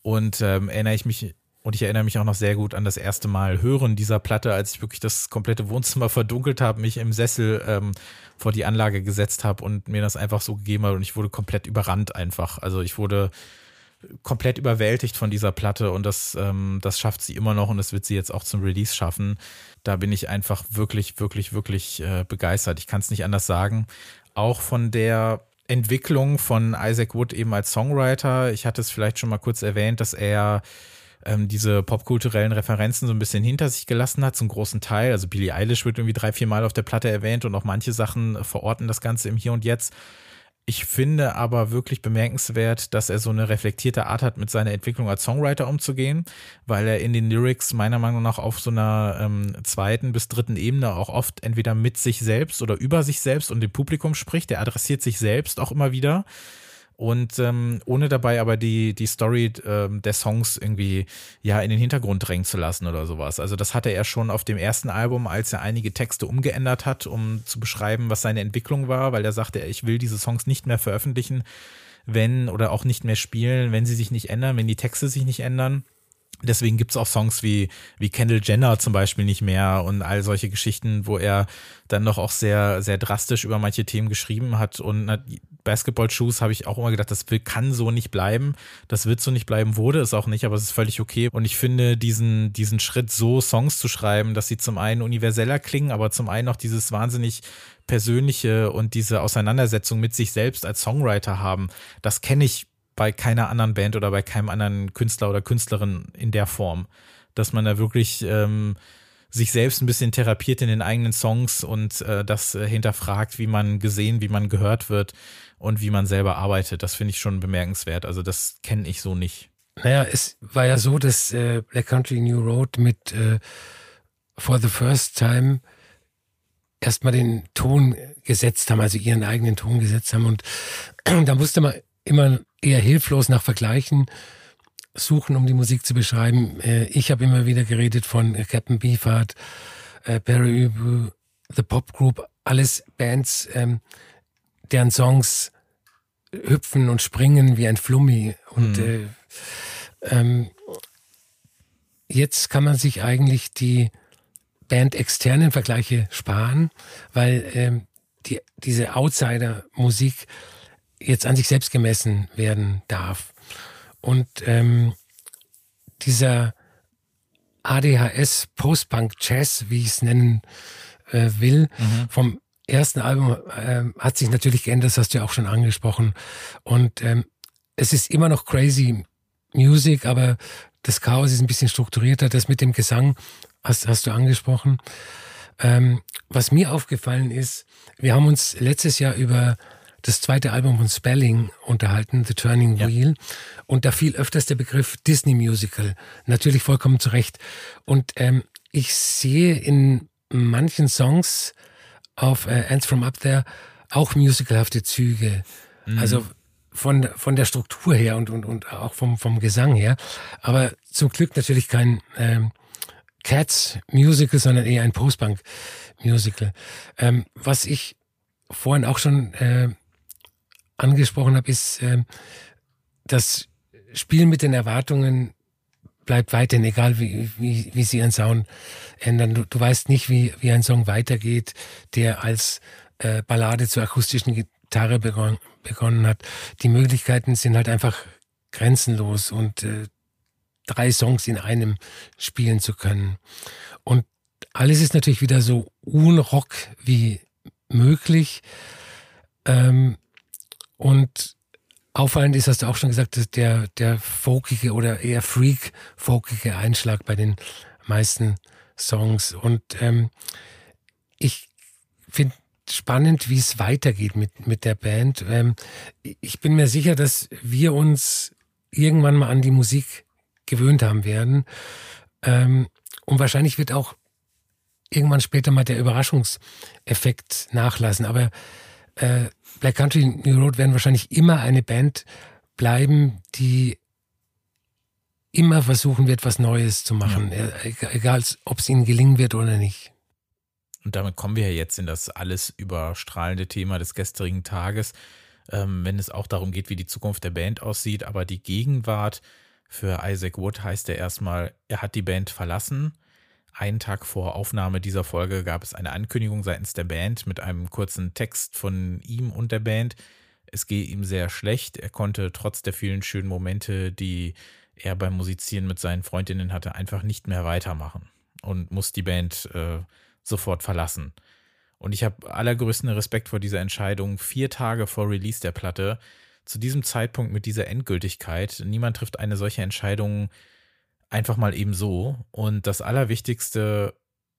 Und ähm, erinnere ich mich Und ich erinnere mich auch noch sehr gut an das erste Mal Hören dieser Platte, als ich wirklich das komplette Wohnzimmer <laughs> verdunkelt habe, mich im Sessel ähm, vor die Anlage gesetzt habe und mir das einfach so gegeben habe und ich wurde komplett überrannt einfach. Also ich wurde komplett überwältigt von dieser Platte und das, ähm, das schafft sie immer noch und das wird sie jetzt auch zum Release schaffen. Da bin ich einfach wirklich, wirklich, wirklich äh, begeistert. Ich kann es nicht anders sagen. Auch von der Entwicklung von Isaac Wood eben als Songwriter. Ich hatte es vielleicht schon mal kurz erwähnt, dass er ähm, diese popkulturellen Referenzen so ein bisschen hinter sich gelassen hat, zum großen Teil. Also Billie Eilish wird irgendwie drei, vier Mal auf der Platte erwähnt und auch manche Sachen verorten das Ganze im Hier und Jetzt. Ich finde aber wirklich bemerkenswert, dass er so eine reflektierte Art hat, mit seiner Entwicklung als Songwriter umzugehen, weil er in den Lyrics meiner Meinung nach auf so einer ähm, zweiten bis dritten Ebene auch oft entweder mit sich selbst oder über sich selbst und dem Publikum spricht. Er adressiert sich selbst auch immer wieder und ähm, ohne dabei aber die, die Story ähm, der Songs irgendwie ja in den Hintergrund drängen zu lassen oder sowas. Also das hatte er schon auf dem ersten Album, als er einige Texte umgeändert hat, um zu beschreiben, was seine Entwicklung war, weil er sagte, ich will diese Songs nicht mehr veröffentlichen, wenn oder auch nicht mehr spielen, wenn sie sich nicht ändern, wenn die Texte sich nicht ändern. Deswegen gibt's auch Songs wie, wie Kendall Jenner zum Beispiel nicht mehr und all solche Geschichten, wo er dann doch auch sehr, sehr drastisch über manche Themen geschrieben hat. Und Basketball-Shoes habe ich auch immer gedacht, das will, kann so nicht bleiben. Das wird so nicht bleiben, wurde es auch nicht, aber es ist völlig okay. Und ich finde diesen, diesen Schritt, so Songs zu schreiben, dass sie zum einen universeller klingen, aber zum einen auch dieses wahnsinnig persönliche und diese Auseinandersetzung mit sich selbst als Songwriter haben, das kenne ich bei keiner anderen Band oder bei keinem anderen Künstler oder Künstlerin in der Form. Dass man da wirklich ähm, sich selbst ein bisschen therapiert in den eigenen Songs und äh, das äh, hinterfragt, wie man gesehen, wie man gehört wird und wie man selber arbeitet. Das finde ich schon bemerkenswert. Also das kenne ich so nicht. Naja, es war ja so, dass äh, Black Country New Road mit äh, For the First Time erstmal den Ton gesetzt haben, also ihren eigenen Ton gesetzt haben. Und <clears throat> da musste man immer eher hilflos nach Vergleichen suchen, um die Musik zu beschreiben. Äh, ich habe immer wieder geredet von Captain Beefheart, äh, Barry Ubu, The Pop Group, alles Bands, ähm, deren Songs hüpfen und springen wie ein Flummi. Und mhm. äh, ähm, jetzt kann man sich eigentlich die Band-externen Vergleiche sparen, weil ähm, die, diese Outsider-Musik jetzt an sich selbst gemessen werden darf. Und ähm, dieser ADHS Postpunk Jazz, wie ich es nennen äh, will, mhm. vom ersten Album äh, hat sich natürlich geändert, das hast du ja auch schon angesprochen. Und ähm, es ist immer noch crazy Music, aber das Chaos ist ein bisschen strukturierter. Das mit dem Gesang hast, hast du angesprochen. Ähm, was mir aufgefallen ist, wir haben uns letztes Jahr über das zweite Album von Spelling unterhalten, The Turning ja. Wheel. Und da fiel öfters der Begriff Disney Musical. Natürlich vollkommen zu Recht. Und ähm, ich sehe in manchen Songs auf äh, Ants from Up There auch musicalhafte Züge. Mhm. Also von, von der Struktur her und, und, und auch vom, vom Gesang her. Aber zum Glück natürlich kein ähm, Cats Musical, sondern eher ein Postpunk Musical. Ähm, was ich vorhin auch schon äh, angesprochen habe, ist, äh, das Spielen mit den Erwartungen bleibt weiterhin, egal wie, wie, wie sie ihren Sound ändern. Du, du weißt nicht, wie, wie ein Song weitergeht, der als äh, Ballade zur akustischen Gitarre begon, begonnen hat. Die Möglichkeiten sind halt einfach grenzenlos und äh, drei Songs in einem spielen zu können. Und alles ist natürlich wieder so unrock wie möglich. Ähm, und auffallend ist, hast du auch schon gesagt, der, der folkige oder eher freak-folkige Einschlag bei den meisten Songs. Und ähm, ich finde spannend, wie es weitergeht mit, mit der Band. Ähm, ich bin mir sicher, dass wir uns irgendwann mal an die Musik gewöhnt haben werden. Ähm, und wahrscheinlich wird auch irgendwann später mal der Überraschungseffekt nachlassen. Aber äh, Black Country New Road werden wahrscheinlich immer eine Band bleiben, die immer versuchen wird, was Neues zu machen, ja. Äh, egal ob es ihnen gelingen wird oder nicht. Und damit kommen wir ja jetzt in das alles überstrahlende Thema des gestrigen Tages, ähm, wenn es auch darum geht, wie die Zukunft der Band aussieht, aber die Gegenwart Für Isaac Wood heißt er erstmal, er hat die Band verlassen. Einen Tag vor Aufnahme dieser Folge gab es eine Ankündigung seitens der Band mit einem kurzen Text von ihm und der Band. Es gehe ihm sehr schlecht. Er konnte trotz der vielen schönen Momente, die er beim Musizieren mit seinen Freundinnen hatte, einfach nicht mehr weitermachen und muss die Band äh, sofort verlassen. Und ich habe allergrößten Respekt vor dieser Entscheidung, vier Tage vor Release der Platte, zu diesem Zeitpunkt mit dieser Endgültigkeit. Niemand trifft eine solche Entscheidung einfach mal eben so. Und das Allerwichtigste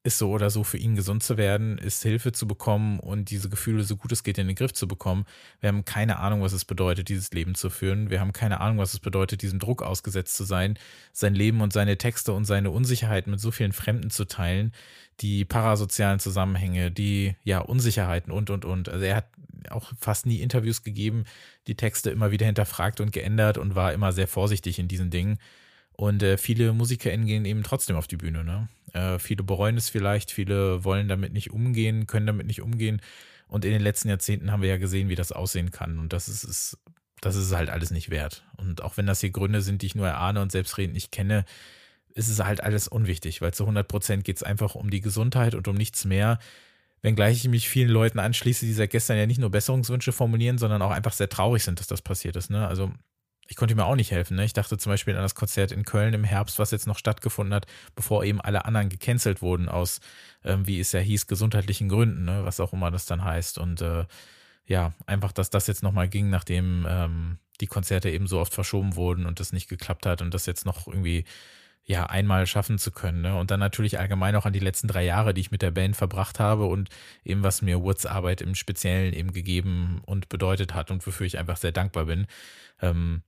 ist so oder so für ihn gesund zu werden, ist Hilfe zu bekommen und diese Gefühle so gut es geht in den Griff zu bekommen. Wir haben keine Ahnung, was es bedeutet, dieses Leben zu führen. Wir haben keine Ahnung, was es bedeutet, diesem Druck ausgesetzt zu sein, sein Leben und seine Texte und seine Unsicherheit mit so vielen Fremden zu teilen, die parasozialen Zusammenhänge, die ja Unsicherheiten und und und. Also er hat auch fast nie Interviews gegeben, die Texte immer wieder hinterfragt und geändert und war immer sehr vorsichtig in diesen Dingen. Und äh, viele MusikerInnen gehen eben trotzdem auf die Bühne. Ne? Äh, viele bereuen es vielleicht, viele wollen damit nicht umgehen, können damit nicht umgehen. Und in den letzten Jahrzehnten haben wir ja gesehen, wie das aussehen kann. Und das ist, ist, das ist halt alles nicht wert. Und auch wenn das hier Gründe sind, die ich nur erahne und selbstredend nicht kenne, ist es halt alles unwichtig, weil zu 100 Prozent geht es einfach um die Gesundheit und um nichts mehr. Wenngleich ich mich vielen Leuten anschließe, die seit gestern ja nicht nur Besserungswünsche formulieren, sondern auch einfach sehr traurig sind, dass das passiert ist. Ne? Also ich konnte mir auch nicht helfen. Ne? Ich dachte zum Beispiel an das Konzert in Köln im Herbst, was jetzt noch stattgefunden hat, bevor eben alle anderen gecancelt wurden aus, ähm, wie es ja hieß, gesundheitlichen Gründen, ne? was auch immer das dann heißt. Und äh, ja, einfach, dass das jetzt nochmal ging, nachdem ähm, die Konzerte eben so oft verschoben wurden und das nicht geklappt hat und das jetzt noch irgendwie ja einmal schaffen zu können. Ne? Und dann natürlich allgemein auch an die letzten drei Jahre, die ich mit der Band verbracht habe und eben was mir Woods Arbeit im Speziellen eben gegeben und bedeutet hat und wofür ich einfach sehr dankbar bin. Ähm,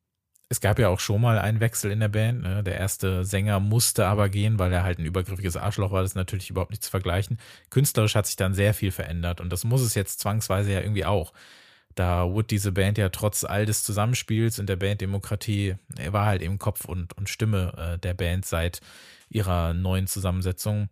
es gab ja auch schon mal einen Wechsel in der Band. Ne? Der erste Sänger musste aber gehen, weil er halt ein übergriffiges Arschloch war. Das ist natürlich überhaupt nicht zu vergleichen. Künstlerisch hat sich dann sehr viel verändert und das muss es jetzt zwangsweise ja irgendwie auch. Da Wood diese Band ja trotz all des Zusammenspiels und der Banddemokratie, er war halt eben Kopf und, und Stimme äh, der Band seit ihrer neuen Zusammensetzung.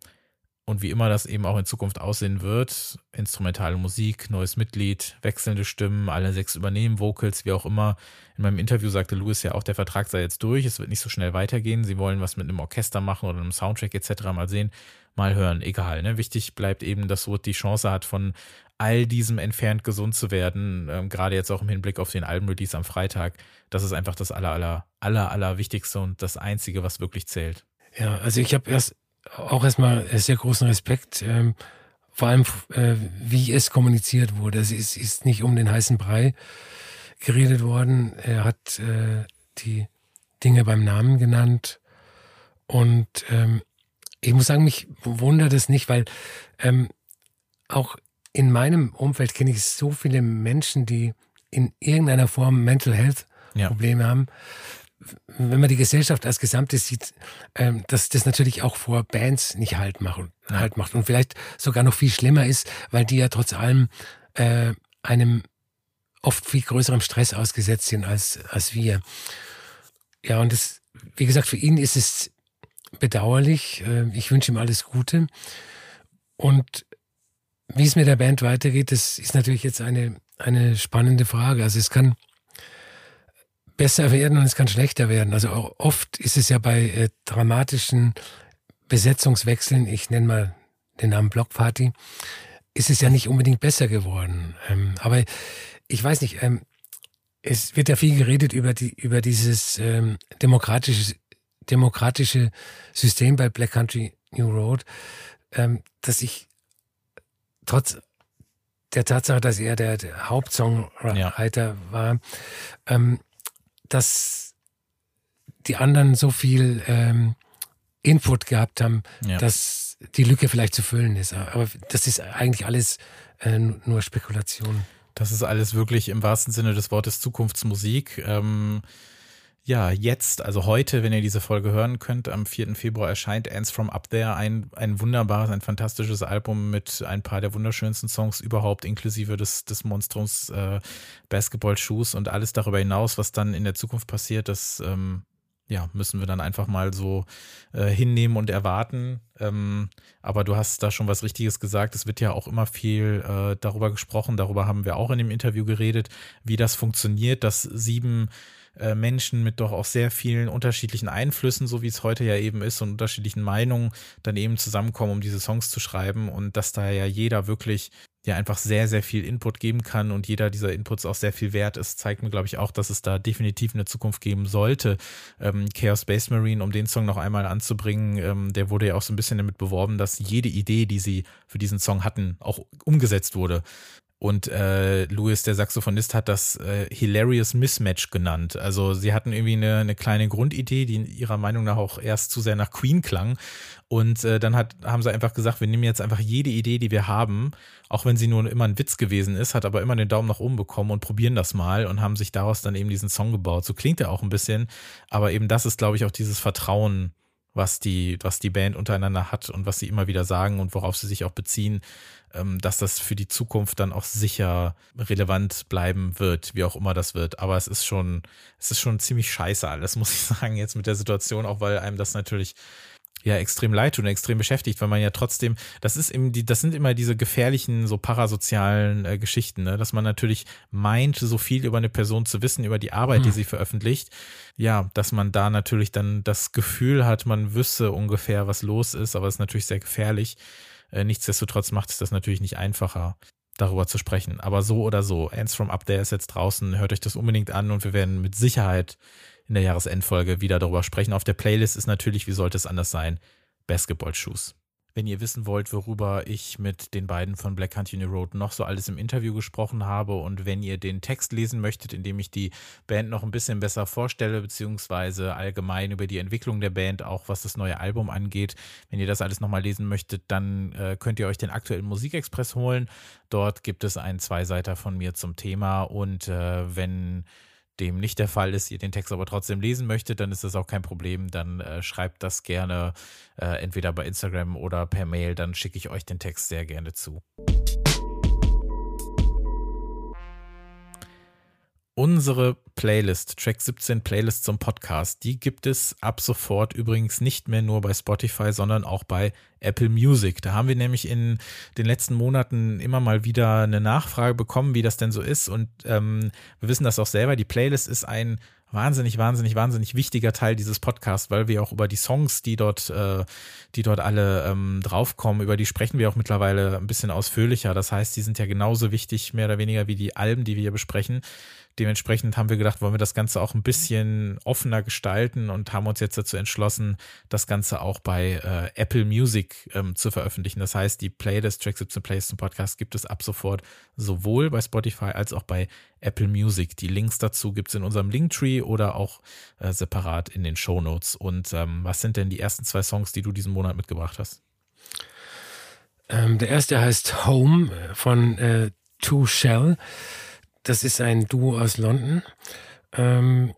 Und wie immer das eben auch in Zukunft aussehen wird, instrumentale Musik, neues Mitglied, wechselnde Stimmen, alle sechs übernehmen Vocals, wie auch immer. In meinem Interview sagte Louis ja auch, der Vertrag sei jetzt durch, es wird nicht so schnell weitergehen. Sie wollen was mit einem Orchester machen oder einem Soundtrack etc. Mal sehen, mal hören, egal. Ne? Wichtig bleibt eben, dass Wood die Chance hat, von all diesem entfernt gesund zu werden, ähm, gerade jetzt auch im Hinblick auf den Albumrelease am Freitag. Das ist einfach das aller, aller, aller, aller Wichtigste und das Einzige, was wirklich zählt. Ja, also ich habe erst auch erstmal sehr großen Respekt, ähm, vor allem äh, wie es kommuniziert wurde. Es ist, ist nicht um den heißen Brei geredet worden. Er hat äh, die Dinge beim Namen genannt. Und ähm, ich muss sagen, mich wundert es nicht, weil ähm, auch in meinem Umfeld kenne ich so viele Menschen, die in irgendeiner Form Mental Health Probleme ja. haben wenn man die Gesellschaft als Gesamtes sieht, ähm, dass das natürlich auch vor Bands nicht halt, machen, halt macht. Und vielleicht sogar noch viel schlimmer ist, weil die ja trotz allem äh, einem oft viel größerem Stress ausgesetzt sind als, als wir. Ja, und das, wie gesagt, für ihn ist es bedauerlich. Äh, ich wünsche ihm alles Gute. Und wie es mit der Band weitergeht, das ist natürlich jetzt eine, eine spannende Frage. Also es kann besser werden und es kann schlechter werden. Also oft ist es ja bei äh, dramatischen Besetzungswechseln, ich nenne mal den Namen Blockparty, ist es ja nicht unbedingt besser geworden. Ähm, aber ich weiß nicht, ähm, es wird ja viel geredet über die über dieses ähm, demokratische demokratische System bei Black Country New Road, ähm, dass ich trotz der Tatsache, dass er der, der Hauptsongwriter ja. war, ähm, dass die anderen so viel ähm, Input gehabt haben, ja. dass die Lücke vielleicht zu füllen ist. Aber das ist eigentlich alles äh, nur Spekulation. Das ist alles wirklich im wahrsten Sinne des Wortes Zukunftsmusik. Ähm, ja, jetzt, also heute, wenn ihr diese Folge hören könnt, am 4. Februar erscheint Ants from Up There, ein, ein wunderbares, ein fantastisches Album mit ein paar der wunderschönsten Songs überhaupt, inklusive des, des Monstrums äh, Basketball-Shoes und alles darüber hinaus, was dann in der Zukunft passiert, das ähm, ja, müssen wir dann einfach mal so äh, hinnehmen und erwarten. Ähm, aber du hast da schon was Richtiges gesagt. Es wird ja auch immer viel äh, darüber gesprochen. Darüber haben wir auch in dem Interview geredet, wie das funktioniert, dass sieben äh, Menschen mit doch auch sehr vielen unterschiedlichen Einflüssen, so wie es heute ja eben ist, und unterschiedlichen Meinungen dann eben zusammenkommen, um diese Songs zu schreiben und dass da ja jeder wirklich ja einfach sehr, sehr viel Input geben kann und jeder dieser Inputs auch sehr viel wert ist, zeigt mir, glaube ich, auch, dass es da definitiv eine Zukunft geben sollte. Ähm, Chaos Space Marine, um den Song noch einmal anzubringen, ähm, der wurde ja auch so ein bisschen damit beworben, dass jede Idee, die sie für diesen Song hatten, auch umgesetzt wurde. Und äh, Louis, der Saxophonist, hat das äh, Hilarious Mismatch genannt. Also sie hatten irgendwie eine, eine kleine Grundidee, die ihrer Meinung nach auch erst zu sehr nach Queen klang. Und äh, dann hat, haben sie einfach gesagt, wir nehmen jetzt einfach jede Idee, die wir haben, auch wenn sie nur immer ein Witz gewesen ist, hat aber immer den Daumen nach oben bekommen und probieren das mal und haben sich daraus dann eben diesen Song gebaut. So klingt er auch ein bisschen, aber eben das ist, glaube ich, auch dieses Vertrauen, was die, was die Band untereinander hat und was sie immer wieder sagen und worauf sie sich auch beziehen, dass das für die Zukunft dann auch sicher relevant bleiben wird, wie auch immer das wird. Aber es ist schon, es ist schon ziemlich scheiße alles, <laughs> muss ich sagen, jetzt mit der Situation, auch weil einem das natürlich ja extrem leid tut und extrem beschäftigt, weil man ja trotzdem, das ist eben die, das sind immer diese gefährlichen, so parasozialen äh, Geschichten, ne? dass man natürlich meint, so viel über eine Person zu wissen, über die Arbeit, hm. die sie veröffentlicht, ja, dass man da natürlich dann das Gefühl hat, man wüsste ungefähr, was los ist, aber es ist natürlich sehr gefährlich. Äh, nichtsdestotrotz macht es das natürlich nicht einfacher, darüber zu sprechen. Aber so oder so, Ends from Up There ist jetzt draußen, hört euch das unbedingt an und wir werden mit Sicherheit in der Jahresendfolge wieder darüber sprechen. Auf der Playlist ist natürlich, wie sollte es anders sein, Basketball-Shoes. Wenn ihr wissen wollt, worüber ich mit den beiden von Black Country Road noch so alles im Interview gesprochen habe und wenn ihr den Text lesen möchtet, in dem ich die Band noch ein bisschen besser vorstelle, beziehungsweise allgemein über die Entwicklung der Band, auch was das neue Album angeht, wenn ihr das alles nochmal lesen möchtet, dann äh, könnt ihr euch den aktuellen Musikexpress holen. Dort gibt es einen Zweiseiter von mir zum Thema und äh, wenn dem nicht der Fall ist, ihr den Text aber trotzdem lesen möchtet, dann ist das auch kein Problem. Dann äh, schreibt das gerne äh, entweder bei Instagram oder per Mail, dann schicke ich euch den Text sehr gerne zu. Unsere Playlist, Track 17 Playlist zum Podcast, die gibt es ab sofort übrigens nicht mehr nur bei Spotify, sondern auch bei Apple Music. Da haben wir nämlich in den letzten Monaten immer mal wieder eine Nachfrage bekommen, wie das denn so ist. Und ähm, wir wissen das auch selber. Die Playlist ist ein wahnsinnig, wahnsinnig, wahnsinnig wichtiger Teil dieses Podcasts, weil wir auch über die Songs, die dort, äh, die dort alle ähm, draufkommen, über die sprechen wir auch mittlerweile ein bisschen ausführlicher. Das heißt, die sind ja genauso wichtig, mehr oder weniger, wie die Alben, die wir hier besprechen. Dementsprechend haben wir gedacht, wollen wir das Ganze auch ein bisschen offener gestalten und haben uns jetzt dazu entschlossen, das Ganze auch bei äh, Apple Music ähm, zu veröffentlichen. Das heißt, die Playlist Track 17 Plays zum Podcast gibt es ab sofort sowohl bei Spotify als auch bei Apple Music. Die Links dazu gibt es in unserem Linktree oder auch äh, separat in den Show Notes. Und ähm, was sind denn die ersten zwei Songs, die du diesen Monat mitgebracht hast? Ähm, der erste heißt Home von äh, Two Shell. Das ist ein Duo aus London. Ähm,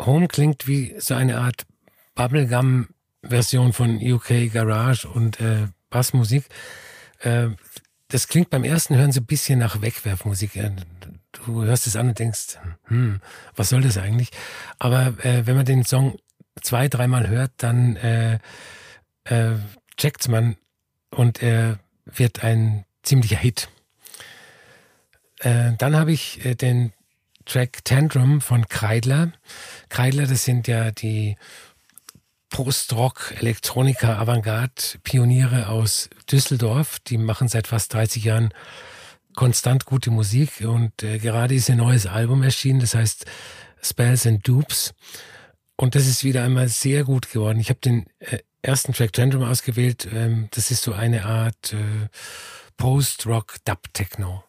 Home klingt wie so eine Art Bubblegum-Version von UK Garage und äh, Bassmusik. Äh, das klingt beim ersten Hören so ein bisschen nach Wegwerfmusik. Du hörst es an und denkst, hm, was soll das eigentlich? Aber äh, wenn man den Song zwei, dreimal hört, dann äh, äh, checkt's man und er wird ein ziemlicher Hit. Äh, dann habe ich äh, den Track Tantrum von Kreidler. Kreidler, das sind ja die Post-Rock, Elektronika, Avantgarde, Pioniere aus Düsseldorf. Die machen seit fast 30 Jahren konstant gute Musik und äh, gerade ist ein neues Album erschienen, das heißt Spells and Dupes. Und das ist wieder einmal sehr gut geworden. Ich habe den äh, ersten Track Tantrum ausgewählt. Ähm, das ist so eine Art äh, Post-Rock-Dub-Techno.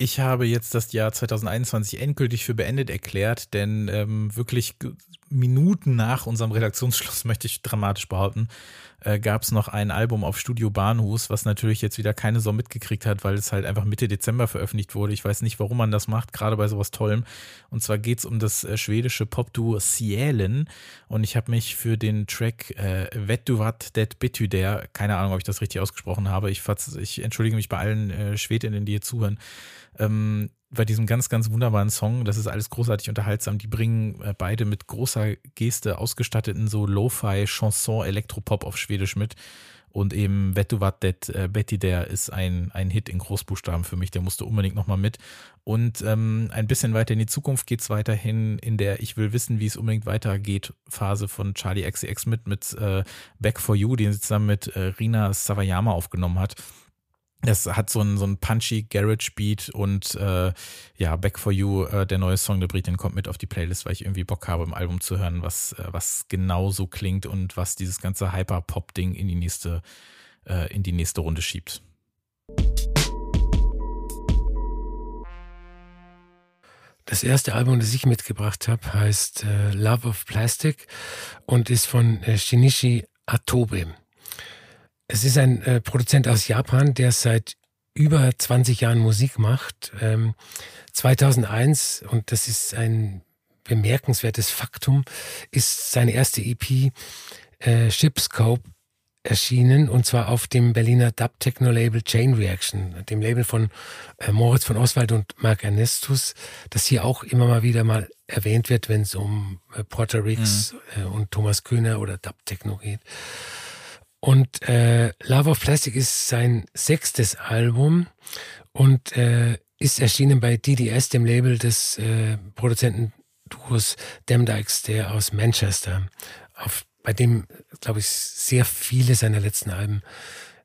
Ich habe jetzt das Jahr 2021 endgültig für beendet erklärt, denn ähm, wirklich Minuten nach unserem Redaktionsschluss, <laughs> möchte ich dramatisch behaupten, äh, gab es noch ein Album auf Studio Bahnhus, was natürlich jetzt wieder keine so mitgekriegt hat, weil es halt einfach Mitte Dezember veröffentlicht wurde. Ich weiß nicht, warum man das macht, gerade bei sowas Tollem. Und zwar geht es um das äh, schwedische Popduo Cielen. Und ich habe mich für den Track äh, Vet du wat det betyder, keine Ahnung, ob ich das richtig ausgesprochen habe. Ich, ich entschuldige mich bei allen äh, Schwedinnen, die hier zuhören ähm, bei diesem ganz, ganz wunderbaren Song. Das ist alles großartig unterhaltsam. Die bringen äh, beide mit großer Geste ausgestatteten so Lo-Fi, Chanson, Elektropop auf Schwedisch mit. Und eben Vettu Vattet, äh, Betty, der ist ein, ein Hit in Großbuchstaben für mich, der musste unbedingt nochmal mit. Und ähm, ein bisschen weiter in die Zukunft geht es weiterhin in der Ich will wissen, wie es unbedingt weitergeht Phase von Charlie XCX mit, mit äh, Back for You, den sie zusammen mit äh, Rina Savayama aufgenommen hat. Es hat so ein, so ein punchy Garage Beat und äh, ja, Back for You, äh, der neue Song der Britin kommt mit auf die Playlist, weil ich irgendwie Bock habe, im Album zu hören, was, äh, was genau so klingt und was dieses ganze Hyper-Pop-Ding in die nächste, äh, in die nächste Runde schiebt. Das erste Album, das ich mitgebracht habe, heißt äh, Love of Plastic und ist von äh, Shinichi Atobe. Es ist ein äh, Produzent aus Japan, der seit über 20 Jahren Musik macht. Ähm, 2001, und das ist ein bemerkenswertes Faktum, ist seine erste EP äh, Shipscope erschienen und zwar auf dem Berliner Dub Techno Label Chain Reaction, dem Label von äh, Moritz von Oswald und Mark Ernestus, das hier auch immer mal wieder mal erwähnt wird, wenn es um äh, Porter Riggs mhm. äh, und Thomas Köhner oder Dub Techno geht. Und äh, Love of Plastic ist sein sechstes Album und äh, ist erschienen bei DDS, dem Label des äh, Produzentenduos Demdikes, der aus Manchester, auf, bei dem, glaube ich, sehr viele seiner letzten Alben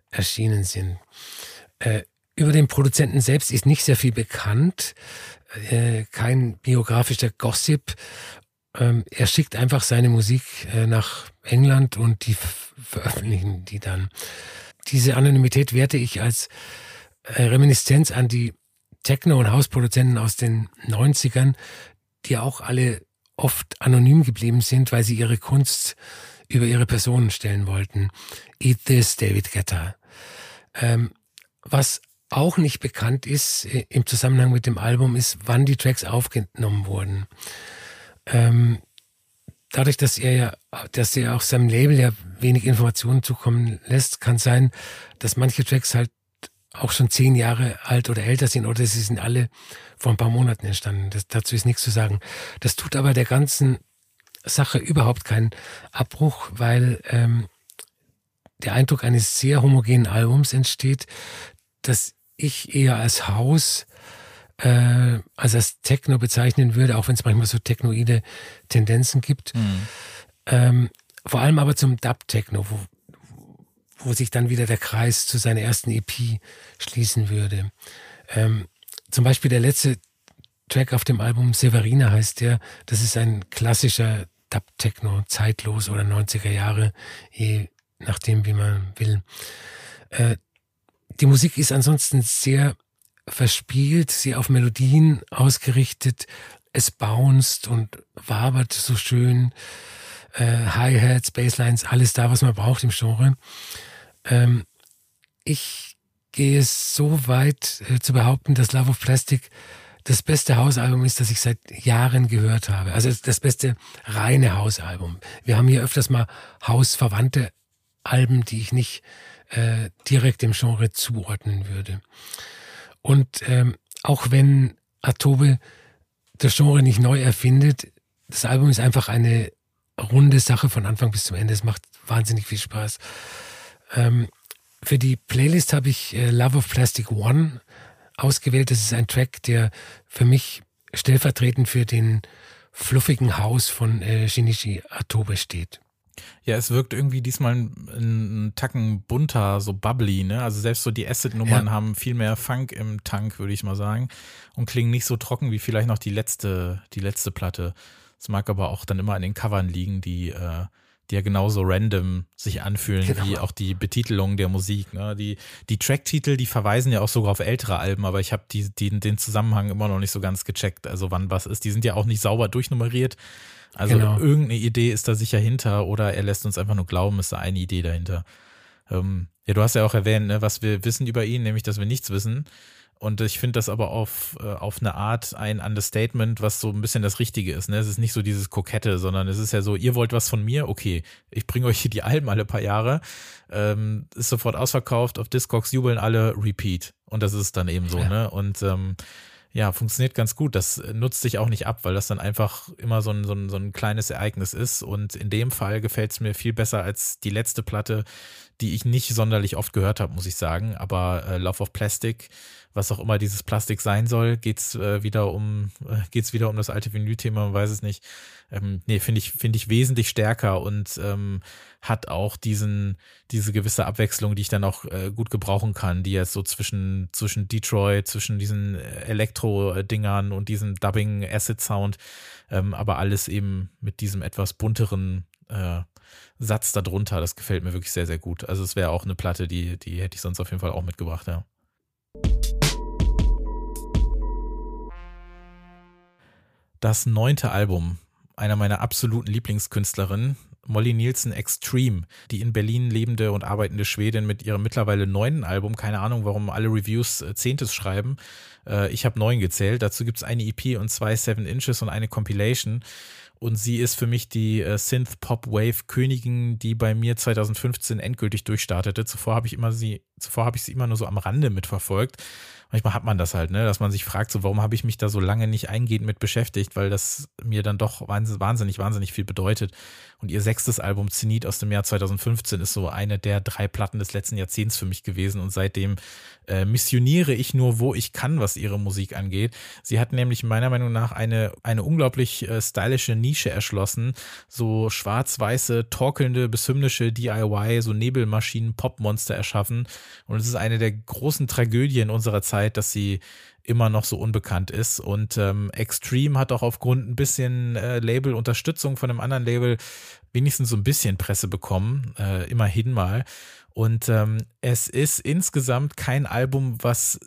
erschienen sind. Äh, über den Produzenten selbst ist nicht sehr viel bekannt, äh, kein biografischer Gossip. Ähm, er schickt einfach seine Musik äh, nach England und die veröffentlichen die dann. Diese Anonymität werte ich als äh, Reminiszenz an die Techno- und Hausproduzenten aus den 90ern, die auch alle oft anonym geblieben sind, weil sie ihre Kunst über ihre Personen stellen wollten. Eat This, David Guetta. Ähm, was auch nicht bekannt ist äh, im Zusammenhang mit dem Album, ist, wann die Tracks aufgenommen wurden. Ähm, dadurch, dass er ja, dass er auch seinem Label ja wenig Informationen zukommen lässt, kann sein, dass manche Tracks halt auch schon zehn Jahre alt oder älter sind oder sie sind alle vor ein paar Monaten entstanden. Das, dazu ist nichts zu sagen. Das tut aber der ganzen Sache überhaupt keinen Abbruch, weil ähm, der Eindruck eines sehr homogenen Albums entsteht, das ich eher als Haus äh, als als Techno bezeichnen würde, auch wenn es manchmal so technoide Tendenzen gibt. Mhm. Ähm, vor allem aber zum Dub-Techno, wo, wo sich dann wieder der Kreis zu seiner ersten EP schließen würde. Ähm, zum Beispiel der letzte Track auf dem Album Severina heißt der. Das ist ein klassischer Dub-Techno, zeitlos oder 90er Jahre, je nachdem, wie man will. Äh, die Musik ist ansonsten sehr verspielt, sie auf Melodien ausgerichtet, es bounced und wabert so schön, äh, Hi-Hats, Basslines, alles da, was man braucht im Genre. Ähm, ich gehe so weit äh, zu behaupten, dass Love of Plastic das beste Hausalbum ist, das ich seit Jahren gehört habe. Also das beste reine Hausalbum. Wir haben hier öfters mal hausverwandte Alben, die ich nicht äh, direkt dem Genre zuordnen würde. Und ähm, auch wenn Atobe das Genre nicht neu erfindet, das Album ist einfach eine runde Sache von Anfang bis zum Ende. Es macht wahnsinnig viel Spaß. Ähm, für die Playlist habe ich äh, Love of Plastic One ausgewählt. Das ist ein Track, der für mich stellvertretend für den fluffigen Haus von äh, Shinichi Atobe steht. Ja, es wirkt irgendwie diesmal ein, ein Tacken bunter, so bubbly, ne? Also selbst so die Acid-Nummern ja. haben viel mehr Funk im Tank, würde ich mal sagen. Und klingen nicht so trocken wie vielleicht noch die letzte, die letzte Platte. Es mag aber auch dann immer an den Covern liegen, die, äh, die ja genauso random sich anfühlen genau. wie auch die Betitelung der Musik. Ne? Die, die Tracktitel, die verweisen ja auch sogar auf ältere Alben, aber ich habe die, die, den Zusammenhang immer noch nicht so ganz gecheckt, also wann was ist. Die sind ja auch nicht sauber durchnummeriert. Also genau. irgendeine Idee ist da sicher hinter oder er lässt uns einfach nur glauben, ist da eine Idee dahinter. Ähm, ja, du hast ja auch erwähnt, ne, was wir wissen über ihn, nämlich, dass wir nichts wissen. Und ich finde das aber auf, äh, auf eine Art ein Understatement, was so ein bisschen das Richtige ist. Ne? Es ist nicht so dieses Kokette, sondern es ist ja so, ihr wollt was von mir, okay, ich bringe euch hier die Alben alle paar Jahre, ähm, ist sofort ausverkauft, auf Discogs jubeln alle, Repeat. Und das ist dann eben so, ja. ne? Und ähm, ja, funktioniert ganz gut. Das nutzt sich auch nicht ab, weil das dann einfach immer so ein, so ein, so ein kleines Ereignis ist. Und in dem Fall gefällt es mir viel besser als die letzte Platte, die ich nicht sonderlich oft gehört habe, muss ich sagen. Aber äh, Love of Plastic, was auch immer dieses Plastik sein soll, geht's äh, wieder um, äh, geht's wieder um das alte Vinyl-Thema, man weiß es nicht. Ähm, nee, finde ich, finde ich wesentlich stärker und ähm, hat auch diesen, diese gewisse Abwechslung, die ich dann auch äh, gut gebrauchen kann, die jetzt so zwischen, zwischen Detroit, zwischen diesen Elektro-Dingern und diesem Dubbing-Acid-Sound, ähm, aber alles eben mit diesem etwas bunteren äh, Satz darunter. Das gefällt mir wirklich sehr, sehr gut. Also es wäre auch eine Platte, die, die hätte ich sonst auf jeden Fall auch mitgebracht, ja. Das neunte Album einer meiner absoluten Lieblingskünstlerinnen, Molly Nielsen Extreme, die in Berlin lebende und arbeitende Schwedin mit ihrem mittlerweile neunten Album. Keine Ahnung, warum alle Reviews äh, Zehntes schreiben. Äh, ich habe neun gezählt. Dazu gibt es eine EP und zwei Seven Inches und eine Compilation. Und sie ist für mich die äh, Synth-Pop-Wave-Königin, die bei mir 2015 endgültig durchstartete. Zuvor habe ich immer sie, zuvor habe ich sie immer nur so am Rande mitverfolgt manchmal hat man das halt, ne, dass man sich fragt, so warum habe ich mich da so lange nicht eingehend mit beschäftigt, weil das mir dann doch wahnsinnig, wahnsinnig viel bedeutet. Und ihr sechstes Album Zenit aus dem Jahr 2015 ist so eine der drei Platten des letzten Jahrzehnts für mich gewesen. Und seitdem äh, missioniere ich nur, wo ich kann, was ihre Musik angeht. Sie hat nämlich meiner Meinung nach eine, eine unglaublich äh, stylische Nische erschlossen, so schwarz-weiße, torkelnde bis hymnische DIY, so Nebelmaschinen, Popmonster erschaffen. Und es ist eine der großen Tragödien unserer Zeit, Zeit, dass sie immer noch so unbekannt ist. Und ähm, Extreme hat auch aufgrund ein bisschen äh, Label-Unterstützung von einem anderen Label wenigstens so ein bisschen Presse bekommen, äh, immerhin mal. Und ähm, es ist insgesamt kein Album, was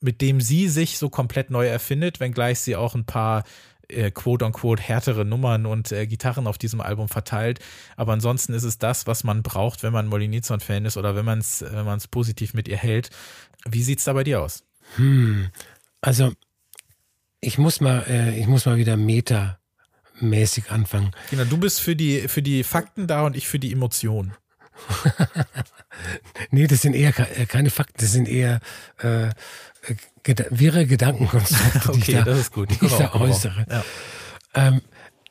mit dem sie sich so komplett neu erfindet, wenngleich sie auch ein paar äh, quote-unquote härtere Nummern und äh, Gitarren auf diesem Album verteilt. Aber ansonsten ist es das, was man braucht, wenn man Molly Nilsson-Fan ist oder wenn man es wenn man's positiv mit ihr hält. Wie sieht es da bei dir aus? Hm, also ich muss mal, äh, ich muss mal wieder metamäßig anfangen. Genau, du bist für die, für die Fakten da und ich für die Emotionen. <laughs> nee, das sind eher äh, keine Fakten, das sind eher äh, ged wirre Gedankenkonstrukte, <laughs> okay, die ich da, das ist gut. Die ich da äußere. Ja. Ähm,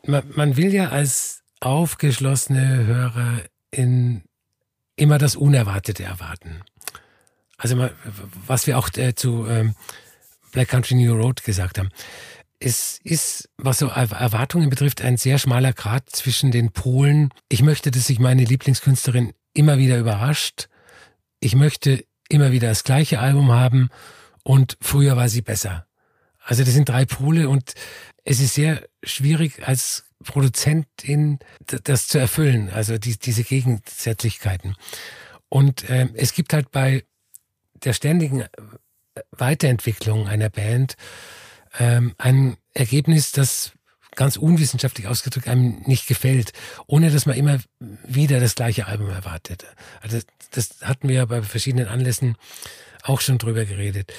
man, man, will ja als aufgeschlossene Hörer in immer das Unerwartete erwarten. Also was wir auch äh, zu ähm, Black Country New Road gesagt haben. Es ist, was so Erwartungen betrifft, ein sehr schmaler Grad zwischen den Polen. Ich möchte, dass sich meine Lieblingskünstlerin immer wieder überrascht. Ich möchte immer wieder das gleiche Album haben und früher war sie besser. Also das sind drei Pole und es ist sehr schwierig als Produzentin das zu erfüllen, also die, diese Gegensätzlichkeiten. Und äh, es gibt halt bei der ständigen Weiterentwicklung einer Band ähm, ein Ergebnis, das ganz unwissenschaftlich ausgedrückt einem nicht gefällt, ohne dass man immer wieder das gleiche Album erwartet. Also das hatten wir ja bei verschiedenen Anlässen auch schon drüber geredet.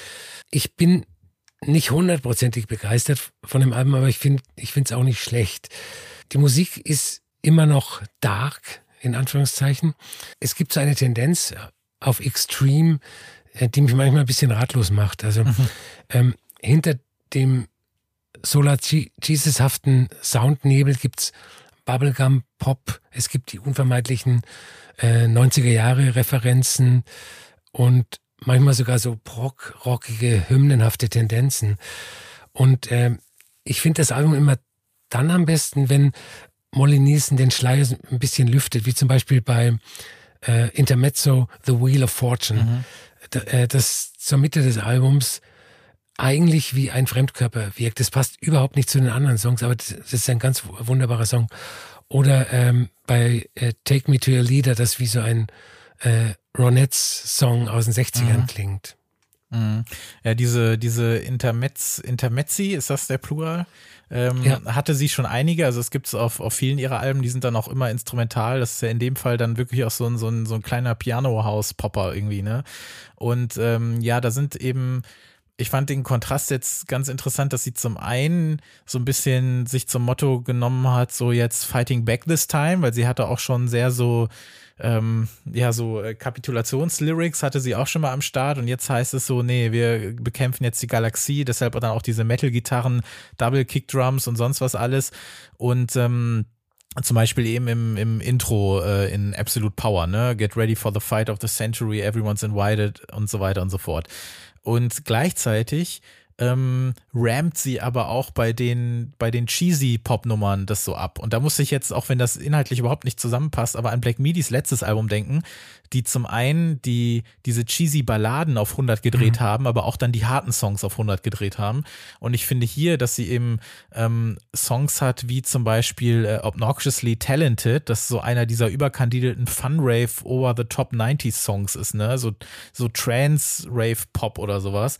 Ich bin nicht hundertprozentig begeistert von dem Album, aber ich finde ich finde es auch nicht schlecht. Die Musik ist immer noch dark, in Anführungszeichen. Es gibt so eine Tendenz auf Extreme, äh, die mich manchmal ein bisschen ratlos macht. Also mhm. ähm, hinter dem Solar Jesus-haften Soundnebel gibt's Bubblegum Pop, es gibt die unvermeidlichen äh, 90er Jahre Referenzen und manchmal sogar so Brock, rockige, hymnenhafte Tendenzen. Und äh, ich finde das Album immer dann am besten, wenn Molly Nielsen den Schleier ein bisschen lüftet, wie zum Beispiel bei äh, Intermezzo The Wheel of Fortune. Mhm. Äh, das zur Mitte des Albums eigentlich wie ein Fremdkörper wirkt. Das passt überhaupt nicht zu den anderen Songs, aber das ist ein ganz wunderbarer Song. Oder ähm, bei äh, Take Me to Your Leader, das wie so ein äh, Ronettes-Song aus den 60ern mhm. klingt. Mhm. Ja, diese, diese Intermezz, Intermezzi, ist das der Plural? Ähm, ja. Hatte sie schon einige, also es gibt es auf, auf vielen ihrer Alben, die sind dann auch immer instrumental. Das ist ja in dem Fall dann wirklich auch so ein, so ein, so ein kleiner Piano-House-Popper irgendwie, ne? Und ähm, ja, da sind eben ich fand den Kontrast jetzt ganz interessant, dass sie zum einen so ein bisschen sich zum Motto genommen hat, so jetzt fighting back this time, weil sie hatte auch schon sehr so, ähm, ja, so äh, Kapitulationslyrics hatte sie auch schon mal am Start und jetzt heißt es so, nee, wir bekämpfen jetzt die Galaxie, deshalb dann auch diese Metal-Gitarren, Double-Kick-Drums und sonst was alles und ähm, zum Beispiel eben im, im Intro äh, in Absolute Power, ne? Get ready for the fight of the century, everyone's invited und so weiter und so fort. Und gleichzeitig ähm, rammt sie aber auch bei den, bei den cheesy Pop-Nummern das so ab. Und da muss ich jetzt, auch wenn das inhaltlich überhaupt nicht zusammenpasst, aber an Black Midis letztes Album denken, die zum einen die, diese cheesy Balladen auf 100 gedreht mhm. haben, aber auch dann die harten Songs auf 100 gedreht haben. Und ich finde hier, dass sie eben ähm, Songs hat, wie zum Beispiel äh, Obnoxiously Talented, das so einer dieser überkandidelten Fun-Rave over the top 90s Songs ist, ne? So, so Trance-Rave-Pop oder sowas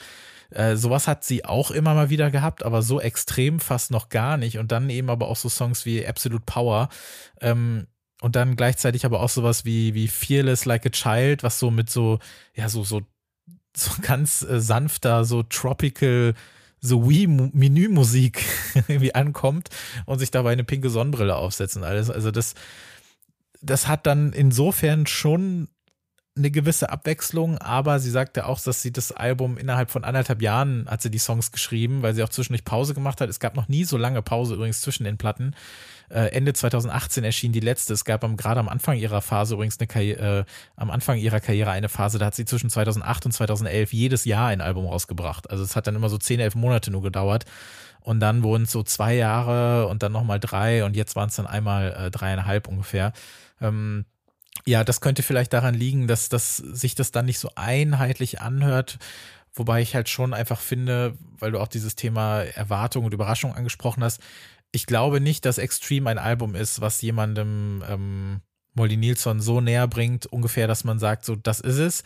äh, sowas hat sie auch immer mal wieder gehabt, aber so extrem fast noch gar nicht. Und dann eben aber auch so Songs wie Absolute Power. Ähm, und dann gleichzeitig aber auch sowas wie, wie Fearless Like a Child, was so mit so, ja, so, so, so <laughs> ganz äh, sanfter, so tropical, so Wii-Menümusik <laughs> irgendwie ankommt und sich dabei eine pinke Sonnenbrille aufsetzen alles. Also das, das hat dann insofern schon eine gewisse Abwechslung, aber sie sagte auch, dass sie das Album innerhalb von anderthalb Jahren hat sie die Songs geschrieben, weil sie auch zwischendurch Pause gemacht hat. Es gab noch nie so lange Pause übrigens zwischen den Platten. Äh, Ende 2018 erschien die letzte. Es gab am, gerade am Anfang ihrer Phase übrigens eine Karriere, äh, am Anfang ihrer Karriere eine Phase, da hat sie zwischen 2008 und 2011 jedes Jahr ein Album rausgebracht. Also es hat dann immer so zehn, elf Monate nur gedauert. Und dann wurden es so zwei Jahre und dann nochmal drei und jetzt waren es dann einmal äh, dreieinhalb ungefähr. Ähm, ja, das könnte vielleicht daran liegen, dass, dass sich das dann nicht so einheitlich anhört. Wobei ich halt schon einfach finde, weil du auch dieses Thema Erwartung und Überraschung angesprochen hast, ich glaube nicht, dass Extreme ein Album ist, was jemandem ähm, Molly Nilsson so näher bringt, ungefähr, dass man sagt, so, das ist es.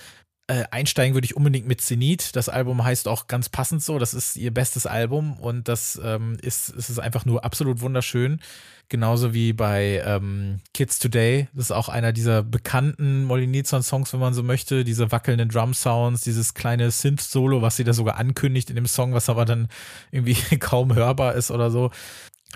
Äh, einsteigen würde ich unbedingt mit Zenit. Das Album heißt auch ganz passend so. Das ist ihr bestes Album und das ähm, ist, ist es einfach nur absolut wunderschön. Genauso wie bei ähm, Kids Today. Das ist auch einer dieser bekannten Molly Nilsson-Songs, wenn man so möchte. Diese wackelnden Drum-Sounds, dieses kleine Synth-Solo, was sie da sogar ankündigt in dem Song, was aber dann irgendwie <laughs> kaum hörbar ist oder so.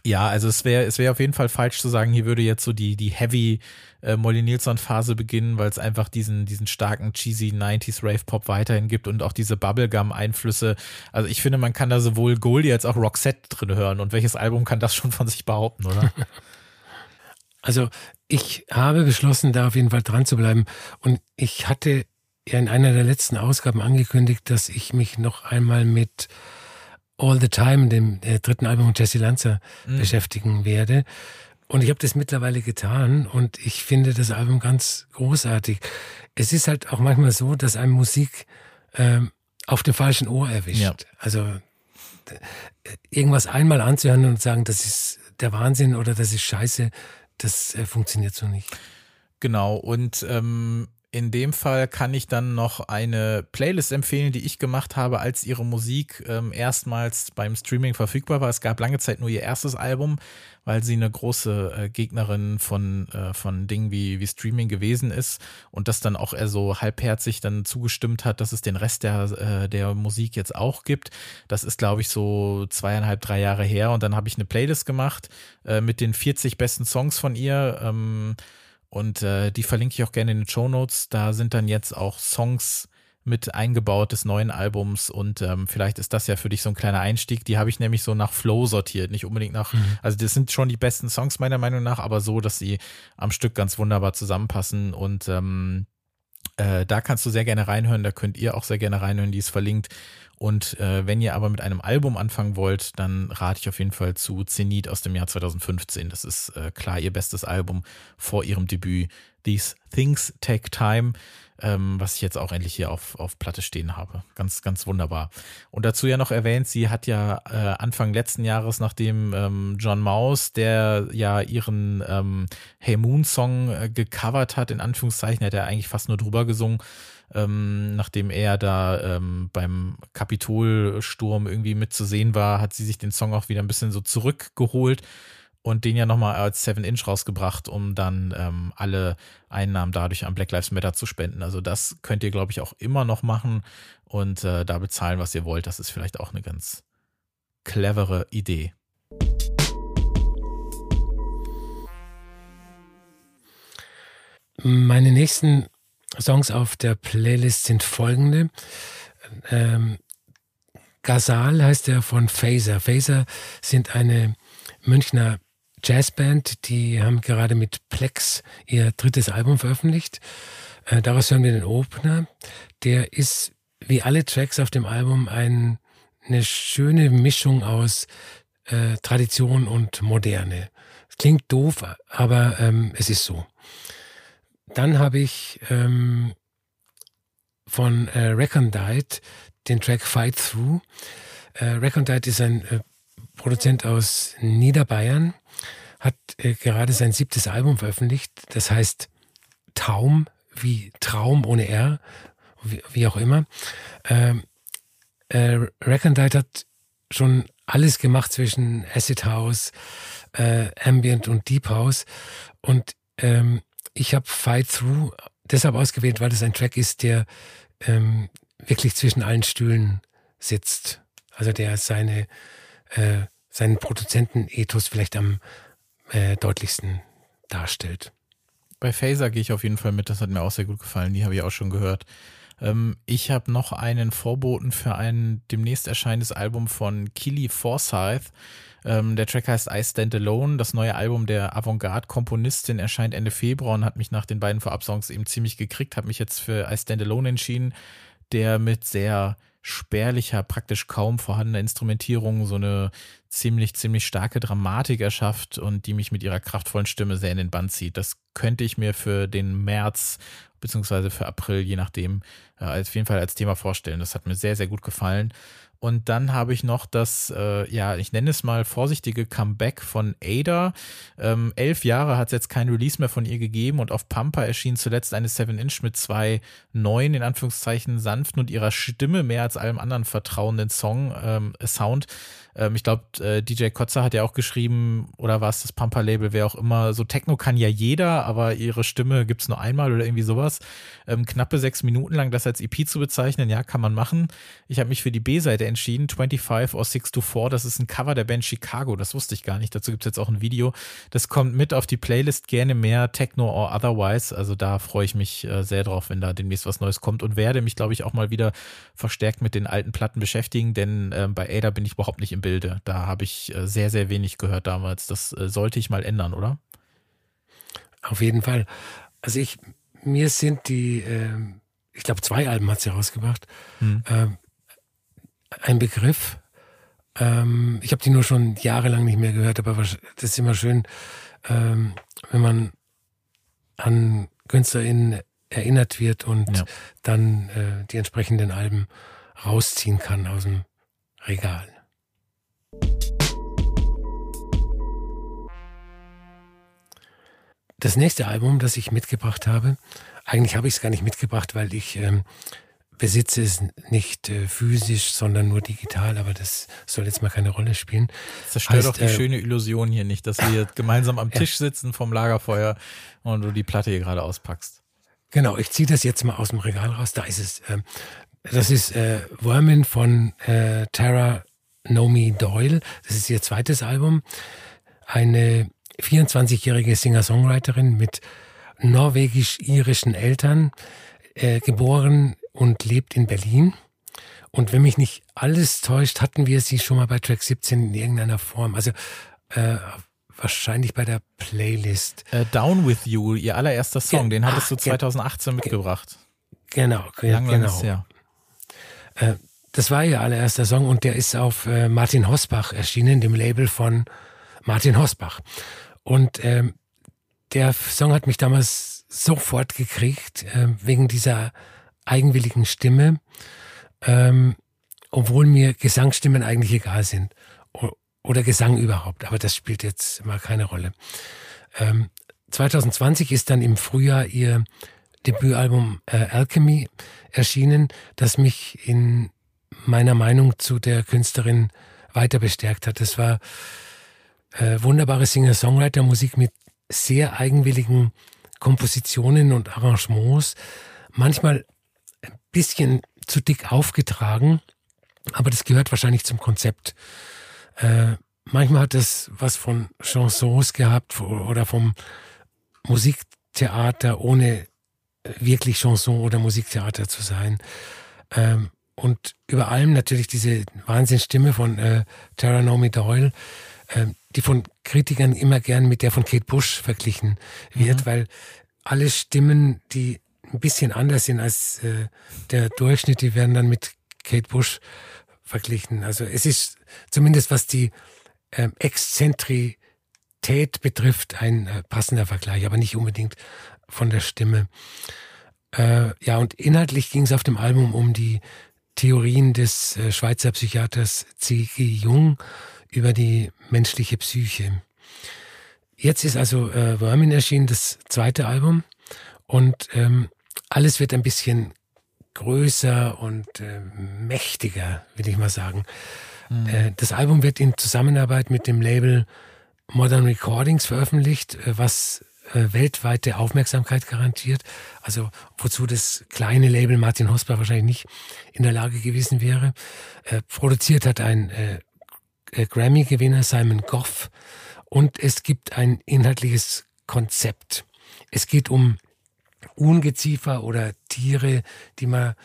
Ja, also es wäre es wäre auf jeden Fall falsch zu sagen, hier würde jetzt so die die Heavy äh, Molly Nilsson Phase beginnen, weil es einfach diesen diesen starken cheesy 90s Rave Pop weiterhin gibt und auch diese Bubblegum Einflüsse. Also ich finde, man kann da sowohl Goldie als auch Roxette drin hören und welches Album kann das schon von sich behaupten, oder? <laughs> Also ich habe beschlossen, da auf jeden Fall dran zu bleiben und ich hatte ja in einer der letzten Ausgaben angekündigt, dass ich mich noch einmal mit All the Time, dem dritten Album von Jesse Lanza, mhm. beschäftigen werde. Und ich habe das mittlerweile getan und ich finde das Album ganz großartig. Es ist halt auch manchmal so, dass einem Musik ähm, auf dem falschen Ohr erwischt. Ja. Also irgendwas einmal anzuhören und sagen, das ist der Wahnsinn oder das ist scheiße, das äh, funktioniert so nicht. Genau, und ähm, in dem Fall kann ich dann noch eine Playlist empfehlen, die ich gemacht habe, als ihre Musik ähm, erstmals beim Streaming verfügbar war. Es gab lange Zeit nur ihr erstes Album, weil sie eine große äh, Gegnerin von, äh, von Dingen wie, wie Streaming gewesen ist und das dann auch eher so halbherzig dann zugestimmt hat, dass es den Rest der, äh, der Musik jetzt auch gibt. Das ist, glaube ich, so zweieinhalb, drei Jahre her und dann habe ich eine Playlist gemacht äh, mit den 40 besten Songs von ihr. Ähm, und äh, die verlinke ich auch gerne in den Show Notes. Da sind dann jetzt auch Songs mit eingebaut des neuen Albums und ähm, vielleicht ist das ja für dich so ein kleiner Einstieg. Die habe ich nämlich so nach Flow sortiert, nicht unbedingt nach, mhm. also das sind schon die besten Songs meiner Meinung nach, aber so, dass sie am Stück ganz wunderbar zusammenpassen und ähm, äh, da kannst du sehr gerne reinhören, da könnt ihr auch sehr gerne reinhören, die ist verlinkt. Und äh, wenn ihr aber mit einem Album anfangen wollt, dann rate ich auf jeden Fall zu Zenit aus dem Jahr 2015. Das ist äh, klar ihr bestes Album vor ihrem Debüt. These Things Take Time, ähm, was ich jetzt auch endlich hier auf, auf Platte stehen habe. Ganz, ganz wunderbar. Und dazu ja noch erwähnt, sie hat ja äh, Anfang letzten Jahres, nachdem ähm, John Maus, der ja ihren ähm, Hey Moon Song äh, gecovert hat, in Anführungszeichen, hat er eigentlich fast nur drüber gesungen, ähm, nachdem er da ähm, beim Kapitolsturm irgendwie mitzusehen war, hat sie sich den Song auch wieder ein bisschen so zurückgeholt. und den ja nochmal als 7-Inch rausgebracht, um dann ähm, alle Einnahmen dadurch an Black Lives Matter zu spenden. Also das könnt ihr, glaube ich, auch immer noch machen und äh, da bezahlen, was ihr wollt. Das ist vielleicht auch eine ganz clevere Idee. Meine nächsten Songs auf der Playlist sind folgende. Ähm, Gazal heißt er von Phaser. Phaser sind eine Münchner Jazzband, die haben gerade mit Plex ihr drittes Album veröffentlicht. Äh, daraus hören wir den Opener. Der ist wie alle Tracks auf dem Album ein, eine schöne Mischung aus äh, Tradition und Moderne. Klingt doof, aber ähm, es ist so. Dann habe ich ähm, von äh, Recondite den Track Fight Through. Äh, Recondite ist ein äh, Produzent aus Niederbayern, hat äh, gerade sein siebtes Album veröffentlicht. Das heißt Taum, wie Traum ohne R, wie, wie auch immer. Ähm, äh, Recondite hat schon alles gemacht zwischen Acid House, äh, Ambient und Deep House. Und ähm, ich habe Fight Through deshalb ausgewählt, weil es ein Track ist, der ähm, wirklich zwischen allen Stühlen sitzt. Also der seine, äh, seinen Produzentenethos vielleicht am äh, deutlichsten darstellt. Bei Phaser gehe ich auf jeden Fall mit, das hat mir auch sehr gut gefallen, die habe ich auch schon gehört. Ähm, ich habe noch einen Vorboten für ein demnächst erscheinendes Album von Kili Forsyth. Ähm, der Track heißt I Stand Alone. Das neue Album der Avantgarde-Komponistin erscheint Ende Februar und hat mich nach den beiden Vorabsongs eben ziemlich gekriegt. Habe mich jetzt für I Stand Alone entschieden, der mit sehr spärlicher, praktisch kaum vorhandener Instrumentierung so eine ziemlich, ziemlich starke Dramatik erschafft und die mich mit ihrer kraftvollen Stimme sehr in den Band zieht. Das könnte ich mir für den März beziehungsweise für April, je nachdem, äh, auf jeden Fall als Thema vorstellen. Das hat mir sehr, sehr gut gefallen. Und dann habe ich noch das, äh, ja, ich nenne es mal vorsichtige Comeback von Ada. Ähm, elf Jahre hat es jetzt kein Release mehr von ihr gegeben und auf Pampa erschien zuletzt eine 7-Inch mit zwei neuen, in Anführungszeichen, sanften und ihrer Stimme mehr als allem anderen vertrauenden Song, ähm, Sound. Ähm, ich glaube, äh, DJ Kotzer hat ja auch geschrieben, oder war es das Pampa-Label, wer auch immer, so Techno kann ja jeder, aber ihre Stimme gibt es nur einmal oder irgendwie sowas. Ähm, knappe sechs Minuten lang das als EP zu bezeichnen, ja, kann man machen. Ich habe mich für die B-Seite entschieden, 25 or 6 to 4, das ist ein Cover der Band Chicago, das wusste ich gar nicht. Dazu gibt es jetzt auch ein Video. Das kommt mit auf die Playlist gerne mehr Techno or Otherwise. Also da freue ich mich äh, sehr drauf, wenn da demnächst was Neues kommt und werde mich, glaube ich, auch mal wieder verstärkt mit den alten Platten beschäftigen, denn äh, bei Ada bin ich überhaupt nicht im Bilde. Da habe ich äh, sehr, sehr wenig gehört damals. Das äh, sollte ich mal ändern, oder? Auf jeden Fall. Also ich, mir sind die, äh, ich glaube, zwei Alben hat sie rausgebracht. Hm. Ähm, ein Begriff. Ähm, ich habe die nur schon jahrelang nicht mehr gehört, aber das ist immer schön, ähm, wenn man an KünstlerInnen erinnert wird und ja. dann äh, die entsprechenden Alben rausziehen kann aus dem Regal. Das nächste Album, das ich mitgebracht habe, eigentlich habe ich es gar nicht mitgebracht, weil ich ähm, besitze es nicht äh, physisch, sondern nur digital, aber das soll jetzt mal keine Rolle spielen. Das zerstört doch die äh, schöne Illusion hier nicht, dass wir gemeinsam am <laughs> Tisch sitzen vom Lagerfeuer und du die Platte hier gerade auspackst. Genau, ich ziehe das jetzt mal aus dem Regal raus. Da ist es. Ähm, das ist äh, Wormin von äh, Tara Nomi Doyle. Das ist ihr zweites Album. Eine 24-jährige Singer-Songwriterin mit norwegisch-irischen Eltern, äh, geboren und lebt in Berlin. Und wenn mich nicht alles täuscht, hatten wir sie schon mal bei Track 17 in irgendeiner Form. Also äh, wahrscheinlich bei der Playlist. Uh, Down with You, ihr allererster Song, Ge den hattest du 2018 mitgebracht. Genau, lang, genau. Lang äh, das war ihr allererster Song und der ist auf äh, Martin Hosbach erschienen, dem Label von Martin Hosbach. Und ähm, der Song hat mich damals sofort gekriegt, äh, wegen dieser eigenwilligen Stimme, ähm, obwohl mir Gesangsstimmen eigentlich egal sind. O oder Gesang überhaupt, aber das spielt jetzt mal keine Rolle. Ähm, 2020 ist dann im Frühjahr ihr Debütalbum äh, Alchemy erschienen, das mich in meiner Meinung zu der Künstlerin weiter bestärkt hat. Das war äh, wunderbare Singer-Songwriter-Musik mit sehr eigenwilligen Kompositionen und Arrangements. Manchmal ein bisschen zu dick aufgetragen, aber das gehört wahrscheinlich zum Konzept. Äh, manchmal hat es was von Chansons gehabt oder vom Musiktheater, ohne wirklich Chanson oder Musiktheater zu sein. Ähm, und über allem natürlich diese Wahnsinnsstimme von äh, Tara Naomi Doyle, die von Kritikern immer gern mit der von Kate Bush verglichen wird, mhm. weil alle Stimmen, die ein bisschen anders sind als äh, der Durchschnitt, die werden dann mit Kate Bush verglichen. Also es ist zumindest was die äh, Exzentrität betrifft ein äh, passender Vergleich, aber nicht unbedingt von der Stimme. Äh, ja, und inhaltlich ging es auf dem Album um die Theorien des Schweizer Psychiaters C.G. Jung über die menschliche Psyche. Jetzt ist also äh, Vermin erschienen, das zweite Album. Und ähm, alles wird ein bisschen größer und äh, mächtiger, will ich mal sagen. Mhm. Äh, das Album wird in Zusammenarbeit mit dem Label Modern Recordings veröffentlicht, äh, was äh, weltweite Aufmerksamkeit garantiert. Also wozu das kleine Label Martin Hosper wahrscheinlich nicht in der Lage gewesen wäre. Äh, produziert hat ein äh, äh, Grammy-Gewinner Simon Goff und es gibt ein inhaltliches Konzept. Es geht um Ungeziefer oder Tiere, die man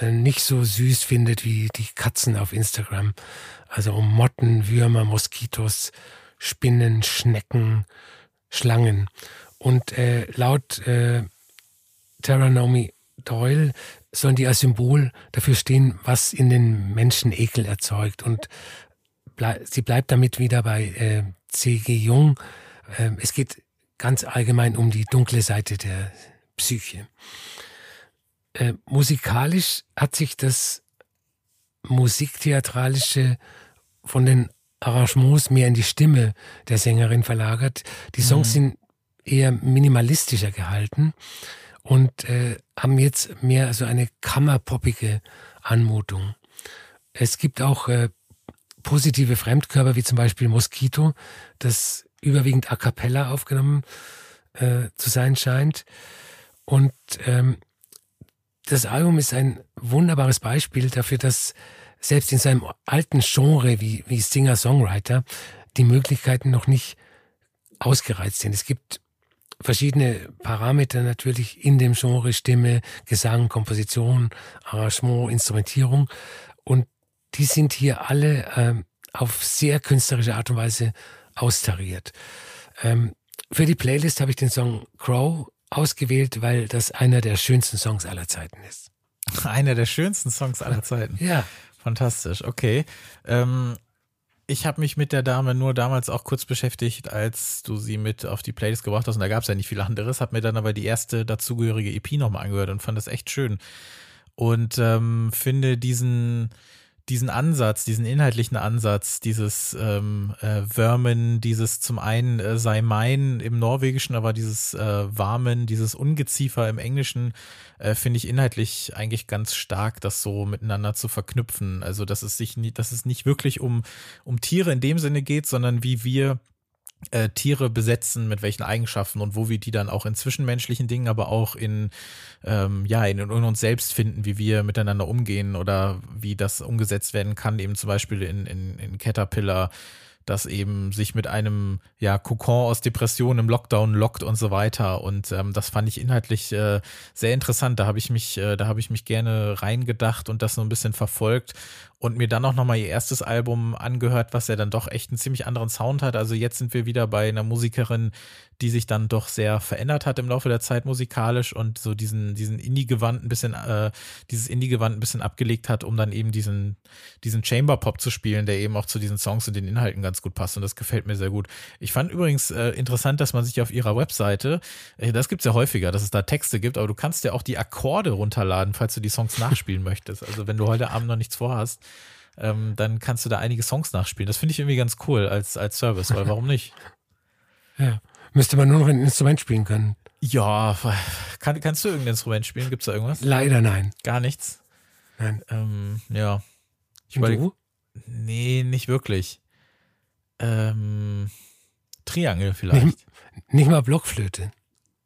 äh, nicht so süß findet wie die Katzen auf Instagram. Also um Motten, Würmer, Moskitos, Spinnen, Schnecken, Schlangen. Und äh, laut äh, Tara Naomi Doyle sollen die als Symbol dafür stehen, was in den Menschen Ekel erzeugt. Und blei sie bleibt damit wieder bei äh, C.G. Jung. Äh, es geht ganz allgemein um die dunkle Seite der Psyche. Äh, musikalisch hat sich das Musiktheatralische von den Arrangements mehr in die Stimme der Sängerin verlagert. Die Songs mhm. sind eher minimalistischer gehalten und äh, haben jetzt mehr so eine kammerpoppige Anmutung. Es gibt auch äh, positive Fremdkörper, wie zum Beispiel Mosquito, das überwiegend a cappella aufgenommen äh, zu sein scheint. Und ähm, das Album ist ein wunderbares Beispiel dafür, dass selbst in seinem alten Genre wie, wie Singer-Songwriter die Möglichkeiten noch nicht ausgereizt sind. Es gibt verschiedene Parameter natürlich in dem Genre Stimme, Gesang, Komposition, Arrangement, Instrumentierung und die sind hier alle ähm, auf sehr künstlerische Art und Weise austariert. Ähm, für die Playlist habe ich den Song Crow ausgewählt, weil das einer der schönsten Songs aller Zeiten ist. <laughs> Einer der schönsten Songs aller Zeiten. Ja. Fantastisch, okay. Ähm, ich habe mich mit der Dame nur damals auch kurz beschäftigt, als du sie mit auf die Playlist gebracht hast. Und da gab es ja nicht viel anderes. Habe mir dann aber die erste dazugehörige EP nochmal angehört und fand das echt schön. Und ähm, finde diesen, diesen Ansatz, diesen inhaltlichen Ansatz, dieses ähm, äh, Vermin, dieses zum einen äh, sei mein im Norwegischen, aber dieses äh, Warmen, dieses Ungeziefer im Englischen, äh, finde ich inhaltlich eigentlich ganz stark, das so miteinander zu verknüpfen. Also, dass es sich nie, dass es nicht wirklich um, um Tiere in dem Sinne geht, sondern wie wir äh, Tiere besetzen, mit welchen Eigenschaften und wo wir die dann auch in zwischenmenschlichen Dingen, aber auch in, ähm, ja, in, in, uns selbst finden, wie wir miteinander umgehen oder wie das umgesetzt werden kann, eben zum Beispiel in, in, in Caterpillar das eben sich mit einem ja, Kokon aus Depressionen im Lockdown lockt und so weiter. Und ähm, das fand ich inhaltlich äh, sehr interessant. Da habe ich mich, äh, da habe ich mich gerne reingedacht und das so ein bisschen verfolgt und mir dann auch nochmal ihr erstes Album angehört, was ja dann doch echt einen ziemlich anderen Sound hat. Also jetzt sind wir wieder bei einer Musikerin, die sich dann doch sehr verändert hat im Laufe der Zeit musikalisch und so diesen, diesen Indie-Gewand ein bisschen, äh, dieses Indie-Gewand ein bisschen abgelegt hat, um dann eben diesen, diesen Chamber-Pop zu spielen, der eben auch zu diesen Songs und den Inhalten ganz gut passt und das gefällt mir sehr gut. Ich fand übrigens äh, interessant, dass man sich auf ihrer Webseite, äh, das gibt's ja häufiger, dass es da Texte gibt, aber du kannst ja auch die Akkorde runterladen, falls du die Songs nachspielen möchtest. Also wenn du heute Abend noch nichts vorhast, ähm, dann kannst du da einige Songs nachspielen. Das finde ich irgendwie ganz cool als, als Service, weil warum nicht? <laughs> Ja. Müsste man nur noch ein Instrument spielen können. Ja, kann, kannst du irgendein Instrument spielen? Gibt es da irgendwas? Leider nein. Gar nichts? Nein. Ähm, ja. Ich Und du? Nee, nicht wirklich. Ähm, Triangel vielleicht. Nicht, nicht mal Blockflöte.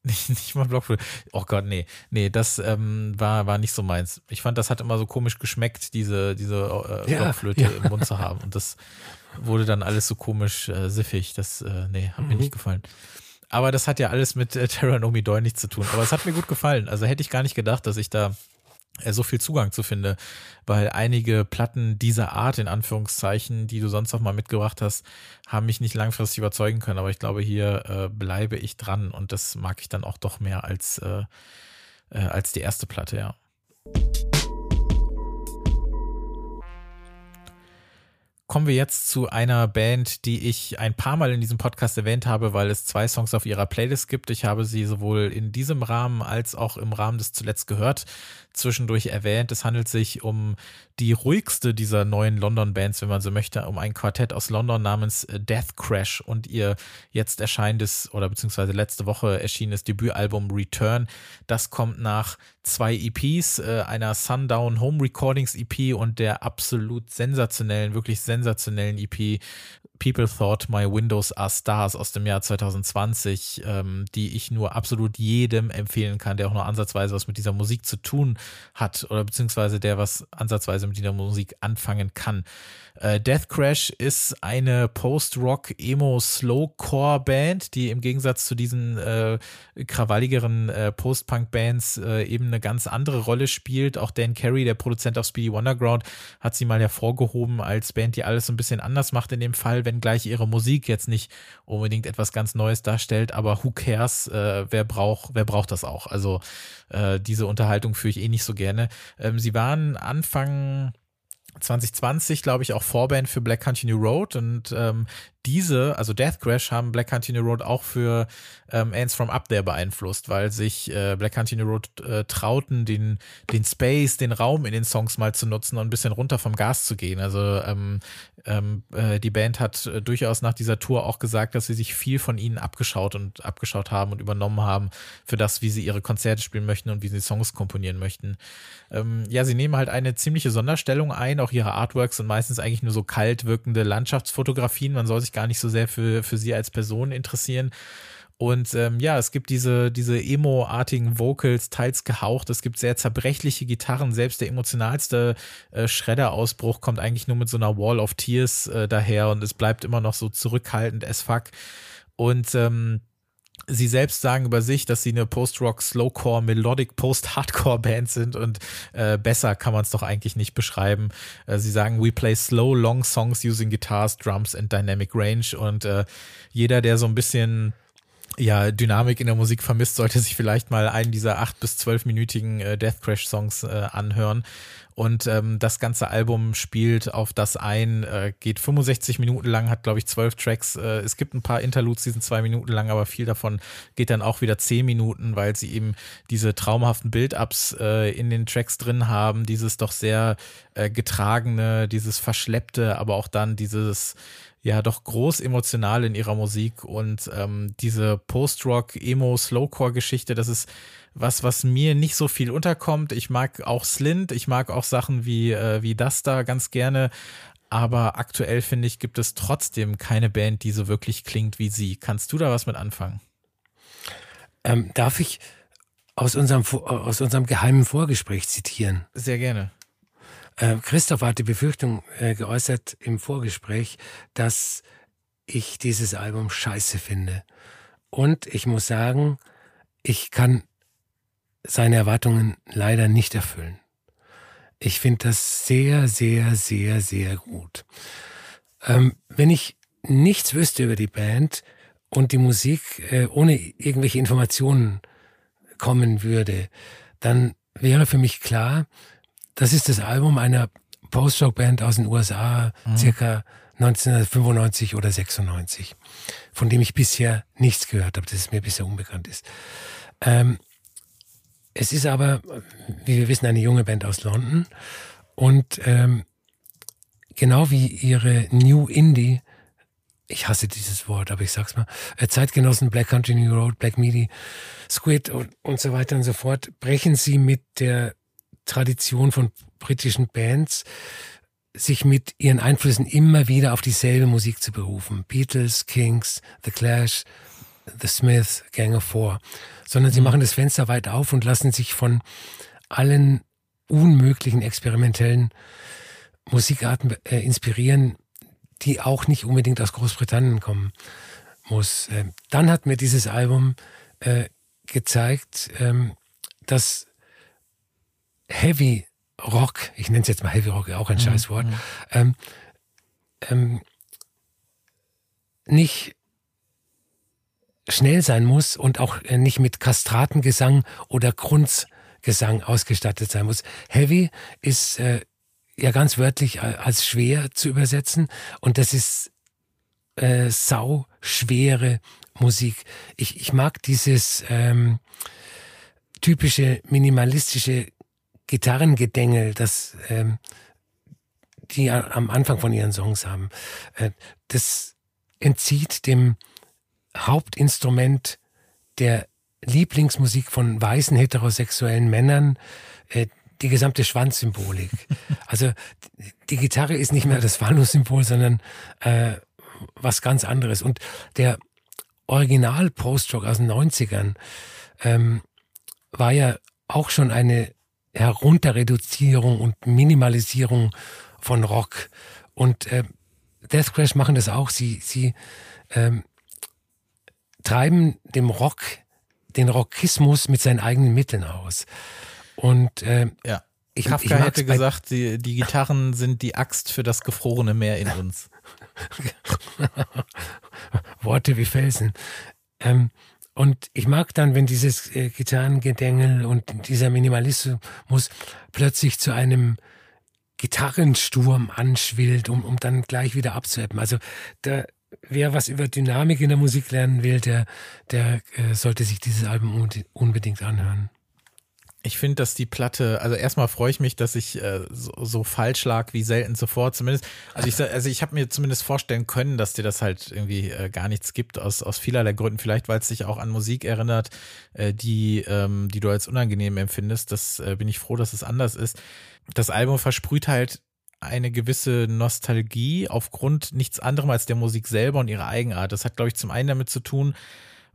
<laughs> Nicht, nicht mal Blockflöte. Oh Gott, nee. Nee, das ähm, war, war nicht so meins. Ich fand, das hat immer so komisch geschmeckt, diese, diese äh, Ja, Blockflöte ja. im Mund zu haben. Und das wurde dann alles so komisch äh, siffig. Das, äh, nee, hat mir Mhm. nicht gefallen. Aber das hat ja alles mit äh, Terra Nomi Doi nichts zu tun. Aber es hat mir gut gefallen. Also hätte ich gar nicht gedacht, dass ich da so viel Zugang zu finde, weil einige Platten dieser Art, in Anführungszeichen, die du sonst auch mal mitgebracht hast, haben mich nicht langfristig überzeugen können. Aber ich glaube, hier äh, bleibe ich dran und das mag ich dann auch doch mehr als, äh, äh, als die erste Platte, ja. Kommen wir jetzt zu einer Band, die ich ein paar Mal in diesem Podcast erwähnt habe, weil es zwei Songs auf ihrer Playlist gibt. Ich habe sie sowohl in diesem Rahmen als auch im Rahmen des zuletzt gehört zwischendurch erwähnt. Es handelt sich um die ruhigste dieser neuen London-Bands, wenn man so möchte, um ein Quartett aus London namens Death Crash und ihr jetzt erscheinendes oder beziehungsweise letzte Woche erschienenes Debütalbum Return. Das kommt nach zwei EPs, äh, einer Sundown Home Recordings EP und der absolut sensationellen, wirklich sensationellen EP People Thought My Windows Are Stars aus dem Jahr 2020, ähm, die ich nur absolut jedem empfehlen kann, der auch nur ansatzweise was mit dieser Musik zu tun hat oder beziehungsweise der was ansatzweise mit dieser Musik anfangen kann. Äh, Death Crash ist eine Post-Rock, Emo, Slowcore-Band, die im Gegensatz zu diesen äh, krawalligeren äh, Post-Punk-Bands äh, eben eine ganz andere Rolle spielt. Auch Dan Carey, der Produzent auf Speedy Wonderground, hat sie mal hervorgehoben als Band, die alles ein bisschen anders macht in dem Fall, wenngleich ihre Musik jetzt nicht unbedingt etwas ganz Neues darstellt, aber who cares, äh, wer braucht, wer braucht das auch? Also äh, diese Unterhaltung führe ich eh nicht so gerne. Ähm, sie waren Anfang 2020, glaube ich, auch Vorband für Black Country New Road und ähm, diese, also Death Crash, haben Black Country Road auch für ähm, Ants from Up There beeinflusst, weil sich äh, Black Country Road äh, trauten, den, den Space, den Raum in den Songs mal zu nutzen und ein bisschen runter vom Gas zu gehen. Also ähm, ähm, äh, die Band hat äh, durchaus nach dieser Tour auch gesagt, dass sie sich viel von ihnen abgeschaut und abgeschaut haben und übernommen haben für das, wie sie ihre Konzerte spielen möchten und wie sie Songs komponieren möchten. Ähm, ja, sie nehmen halt eine ziemliche Sonderstellung ein. Auch ihre Artworks sind meistens eigentlich nur so kalt wirkende Landschaftsfotografien. Man soll sich gar nicht so sehr für, für sie als Person interessieren. Und ähm, ja, es gibt diese, diese Emo-artigen Vocals, teils gehaucht. Es gibt sehr zerbrechliche Gitarren. Selbst der emotionalste äh, Schredder-Ausbruch kommt eigentlich nur mit so einer Wall of Tears äh, daher und es bleibt immer noch so zurückhaltend as fuck. Und ähm, Sie selbst sagen über sich, dass sie eine Post-Rock, Slowcore, Melodic, Post-Hardcore-Band sind und äh, besser kann man es doch eigentlich nicht beschreiben. Äh, sie sagen, we play slow, long songs using guitars, drums and dynamic range und äh, jeder, der so ein bisschen ja, Dynamik in der Musik vermisst, sollte sich vielleicht mal einen dieser acht bis zwölfminütigen äh, Death Crash Songs äh, anhören. Und ähm, das ganze Album spielt auf das ein, äh, geht 65 Minuten lang, hat glaube ich zwölf Tracks. Äh, es gibt ein paar Interludes, die sind zwei Minuten lang, aber viel davon geht dann auch wieder zehn Minuten, weil sie eben diese traumhaften Build-ups äh, in den Tracks drin haben, dieses doch sehr äh, getragene, dieses verschleppte, aber auch dann dieses ja doch groß emotional in ihrer Musik und ähm, diese Post-Rock, Emo, Slowcore-Geschichte, das ist was, was mir nicht so viel unterkommt. Ich mag auch Slint, ich mag auch Sachen wie, äh, wie das da ganz gerne. Aber aktuell finde ich, gibt es trotzdem keine Band, die so wirklich klingt wie sie. Kannst du da was mit anfangen? Ähm, darf ich aus unserem, aus unserem geheimen Vorgespräch zitieren? Sehr gerne. Äh, Christoph hat die Befürchtung äh, geäußert im Vorgespräch, dass ich dieses Album scheiße finde. Und ich muss sagen, ich kann seine Erwartungen leider nicht erfüllen. Ich finde das sehr, sehr, sehr, sehr gut. Ähm, wenn ich nichts wüsste über die Band und die Musik äh, ohne irgendwelche Informationen kommen würde, dann wäre für mich klar, das ist das Album einer Post-Rock-Band aus den USA, circa 1995 oder 96, von dem ich bisher nichts gehört habe, das es mir bisher unbekannt ist. Ähm, es ist aber, wie wir wissen, eine junge Band aus London und ähm, genau wie ihre New Indie, ich hasse dieses Wort, aber ich sag's mal, äh, Zeitgenossen Black Country New Road, Black Midi, Squid und, und so weiter und so fort, brechen sie mit der Tradition von britischen Bands sich mit ihren Einflüssen immer wieder auf dieselbe Musik zu berufen. Beatles, Kings, The Clash, The Smiths, Gang of Four. Sondern sie mhm. machen das Fenster weit auf und lassen sich von allen unmöglichen experimentellen Musikarten äh, inspirieren, die auch nicht unbedingt aus Großbritannien kommen muss. Äh, dann hat mir dieses Album äh, gezeigt, ähm, dass Heavy Rock, ich nenne es jetzt mal Heavy Rock, auch ein mhm. Scheißwort, mhm. ähm, ähm, nicht schnell sein muss und auch äh, nicht mit Kastratengesang oder Grunzgesang ausgestattet sein muss. Heavy ist äh, ja ganz wörtlich als schwer zu übersetzen und das ist äh, sau schwere Musik. Ich, ich mag dieses ähm, typische minimalistische Gitarrengedängel, das ähm, die am Anfang von ihren Songs haben. Äh, das entzieht dem Hauptinstrument der Lieblingsmusik von weißen heterosexuellen Männern äh, die gesamte Schwanzsymbolik. <laughs> Also die Gitarre ist nicht mehr das Phallus-Symbol, sondern äh, was ganz anderes. Und der Original Post-Rock aus den 90ern ähm, war ja auch schon eine Herunterreduzierung und Minimalisierung von Rock. Und äh, Death Crash machen das auch. Sie, sie ähm, treiben dem Rock den Rockismus mit seinen eigenen Mitteln aus. Und äh, ja. Ich, Kafka ich hätte gesagt, die, die Gitarren sind die Axt für das gefrorene Meer in uns. <laughs> Worte wie Felsen. Ähm, und ich mag dann, wenn dieses äh, Gitarrengedängel und dieser Minimalismus plötzlich zu einem Gitarrensturm anschwillt, um, um dann gleich wieder abzuebben. Also da, wer was über Dynamik in der Musik lernen will, der, der äh, sollte sich dieses Album unbedingt anhören. Ich finde, dass die Platte, also erstmal freue ich mich, dass ich äh, so, so, falsch lag wie selten zuvor. Zumindest, also ich, also ich habe mir zumindest vorstellen können, dass dir das halt irgendwie äh, gar nichts gibt, aus, aus vielerlei Gründen. Vielleicht, weil es dich auch an Musik erinnert, äh, die, ähm, die du als unangenehm empfindest. Das äh, bin ich froh, dass es anders ist. Das Album versprüht halt eine gewisse Nostalgie aufgrund nichts anderem als der Musik selber und ihrer Eigenart. Das hat, glaube ich, zum einen damit zu tun,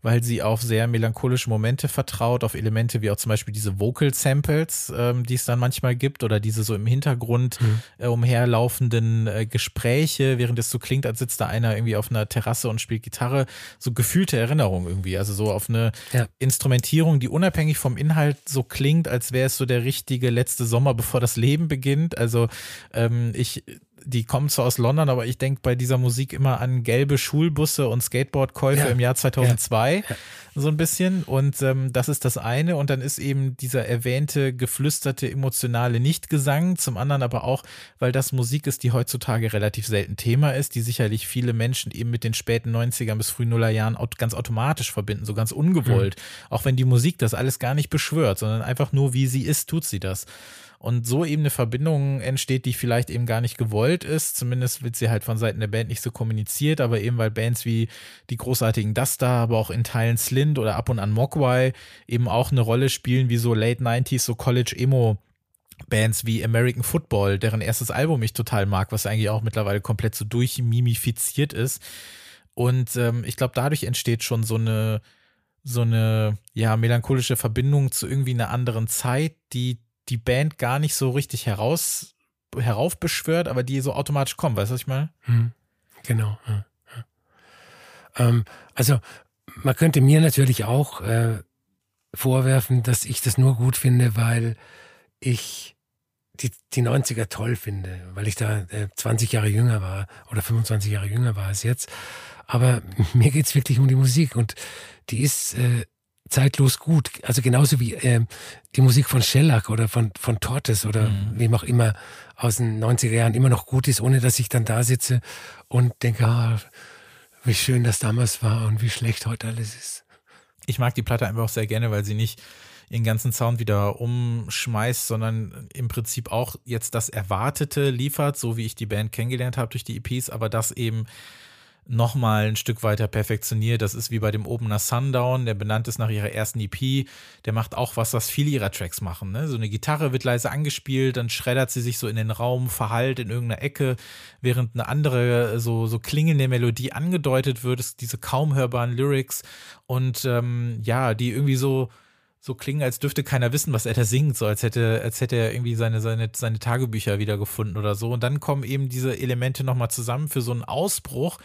weil sie auf sehr melancholische Momente vertraut, auf Elemente wie auch zum Beispiel diese Vocal Samples, ähm, die es dann manchmal gibt, oder diese so im Hintergrund mhm. äh, umherlaufenden äh, Gespräche, während es so klingt, als sitzt da einer irgendwie auf einer Terrasse und spielt Gitarre, so gefühlte Erinnerung irgendwie, also so auf eine ja. Instrumentierung, die unabhängig vom Inhalt so klingt, als wäre es so der richtige letzte Sommer, bevor das Leben beginnt. Also ähm, ich die kommen zwar aus London, aber ich denke bei dieser Musik immer an gelbe Schulbusse und Skateboardkäufe ja. im Jahr 2002 ja. so ein bisschen und ähm, das ist das eine und dann ist eben dieser erwähnte geflüsterte emotionale Nichtgesang zum anderen aber auch, weil das Musik ist, die heutzutage relativ selten Thema ist, die sicherlich viele Menschen eben mit den späten 90er bis frühen Nullerjahren ganz automatisch verbinden, so ganz ungewollt, mhm. auch wenn die Musik das alles gar nicht beschwört, sondern einfach nur wie sie ist, tut sie das und so eben eine Verbindung entsteht, die vielleicht eben gar nicht gewollt ist. Zumindest wird sie halt von Seiten der Band nicht so kommuniziert, aber eben weil Bands wie die großartigen Duster, aber auch in Teilen Slint oder ab und an Mogwai eben auch eine Rolle spielen, wie so Late 90s, so College Emo. Bands wie American Football, deren erstes Album ich total mag, was eigentlich auch mittlerweile komplett so durchmimifiziert ist. Und ähm, ich glaube, dadurch entsteht schon so eine, so eine, ja, melancholische Verbindung zu irgendwie einer anderen Zeit, die die Band gar nicht so richtig heraus, heraufbeschwört, aber die so automatisch kommen. Weißt du, was ich meine? Hm, genau. Ja. Ähm, also, man könnte mir natürlich auch äh, vorwerfen, dass ich das nur gut finde, weil ich die, die 90er toll finde, weil ich da äh, 20 Jahre jünger war oder 25 Jahre jünger war als jetzt. Aber <laughs> mir geht's wirklich um die Musik und die ist äh, zeitlos gut. Also genauso wie äh, die Musik von Shellac oder von, von Tortes oder mhm. wem auch immer aus den 90er Jahren immer noch gut ist, ohne dass ich dann da sitze und denke, ah, wie schön das damals war und wie schlecht heute alles ist. Ich mag die Platte einfach auch sehr gerne, weil sie nicht ihren ganzen Sound wieder umschmeißt, sondern im Prinzip auch jetzt das Erwartete liefert, so wie ich die Band kennengelernt habe durch die EPs, aber das eben nochmal ein Stück weiter perfektioniert. Das ist wie bei dem Opener Sundown, der benannt ist nach ihrer ersten EP. Der macht auch was, was viele ihrer Tracks machen. Ne? So eine Gitarre wird leise angespielt, dann schreddert sie sich so in den Raum, verhallt in irgendeiner Ecke, während eine andere, so, so klingende Melodie angedeutet wird, ist diese kaum hörbaren Lyrics und ähm, ja, die irgendwie so so klingen, als dürfte keiner wissen, was er da singt, so als hätte, als hätte er irgendwie seine, seine, seine Tagebücher wiedergefunden oder so. Und dann kommen eben diese Elemente nochmal zusammen für so einen Ausbruch,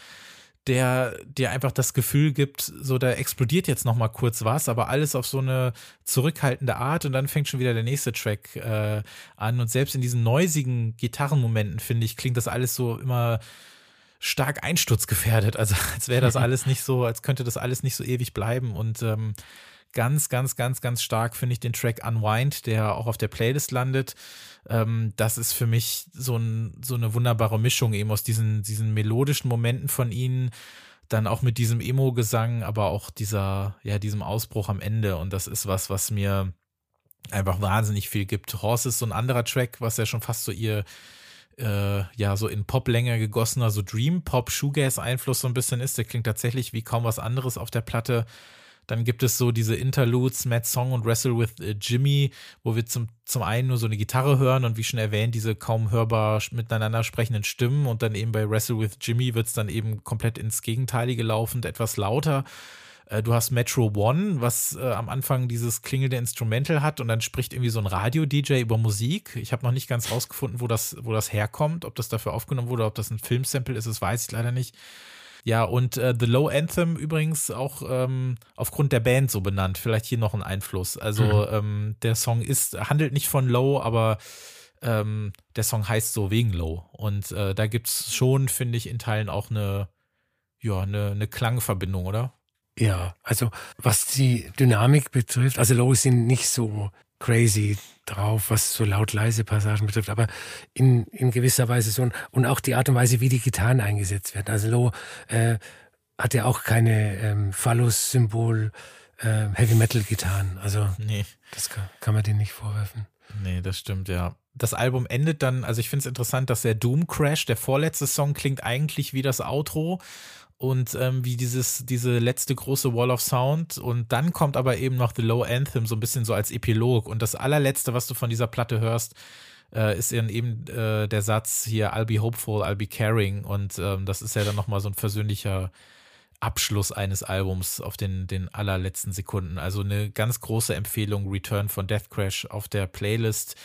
der dir einfach das Gefühl gibt, so da explodiert jetzt noch mal kurz was, aber alles auf so eine zurückhaltende Art und dann fängt schon wieder der nächste Track äh, an. Und selbst in diesen neusigen Gitarrenmomenten finde ich klingt das alles so immer stark einsturzgefährdet, also als wäre das <laughs> alles nicht so, als könnte das alles nicht so ewig bleiben. Und ähm, ganz, ganz, ganz, ganz stark finde ich den Track Unwind, der auch auf der Playlist landet. Ähm, das ist für mich so, ein, so eine wunderbare Mischung eben aus diesen, diesen melodischen Momenten von ihnen, dann auch mit diesem Emo-Gesang, aber auch dieser, ja, diesem Ausbruch am Ende. Und das ist was, was mir einfach wahnsinnig viel gibt. Horse ist so ein anderer Track, was ja schon fast so ihr äh, ja, so in Pop-Länge gegossener, so Dream-Pop-Shoegaze-Einfluss so ein bisschen ist. Der klingt tatsächlich wie kaum was anderes auf der Platte. Dann gibt es so diese Interludes, Matt Song und Wrestle with äh, Jimmy, wo wir zum, zum einen nur so eine Gitarre hören und wie schon erwähnt, diese kaum hörbar miteinander sprechenden Stimmen und dann eben bei Wrestle with Jimmy wird es dann eben komplett ins Gegenteilige laufend, etwas lauter. Äh, du hast Metro One, was äh, am Anfang dieses klingelnde Instrumental hat und dann spricht irgendwie so ein Radio-DJ über Musik. Ich habe noch nicht ganz rausgefunden, wo das, wo das herkommt, ob das dafür aufgenommen wurde, ob das ein Filmsample ist, das weiß ich leider nicht. Ja, und äh, The Low Anthem übrigens auch ähm, aufgrund der Band so benannt. Vielleicht hier noch ein Einfluss. Also mhm. ähm, der Song ist, handelt nicht von Low, aber ähm, der Song heißt so wegen Low. Und äh, da gibt es schon, finde ich, in Teilen auch eine, ja, eine, eine Klangverbindung, oder? Ja, also was die Dynamik betrifft, also Low sind nicht so crazy drauf, was so laut-leise Passagen betrifft, aber in, in gewisser Weise so. Und auch die Art und Weise, wie die Gitarren eingesetzt werden. Also Low äh, hat ja auch keine ähm, Phallus-Symbol äh, Heavy-Metal-Gitarren. Also nee. das kann, kann man denen nicht vorwerfen. Nee, das stimmt, ja. Das Album endet dann, also ich finde es interessant, dass der Doom Crash, der vorletzte Song, klingt eigentlich wie das Outro und ähm, wie dieses, diese letzte große Wall of Sound. Und dann kommt aber eben noch The Low Anthem, so ein bisschen so als Epilog. Und das allerletzte, was du von dieser Platte hörst, äh, ist eben äh, der Satz hier, I'll be hopeful, I'll be caring. Und ähm, das ist ja dann nochmal so ein versöhnlicher Abschluss eines Albums auf den, den allerletzten Sekunden. Also eine ganz große Empfehlung, Return von Death Crash auf der Playlist,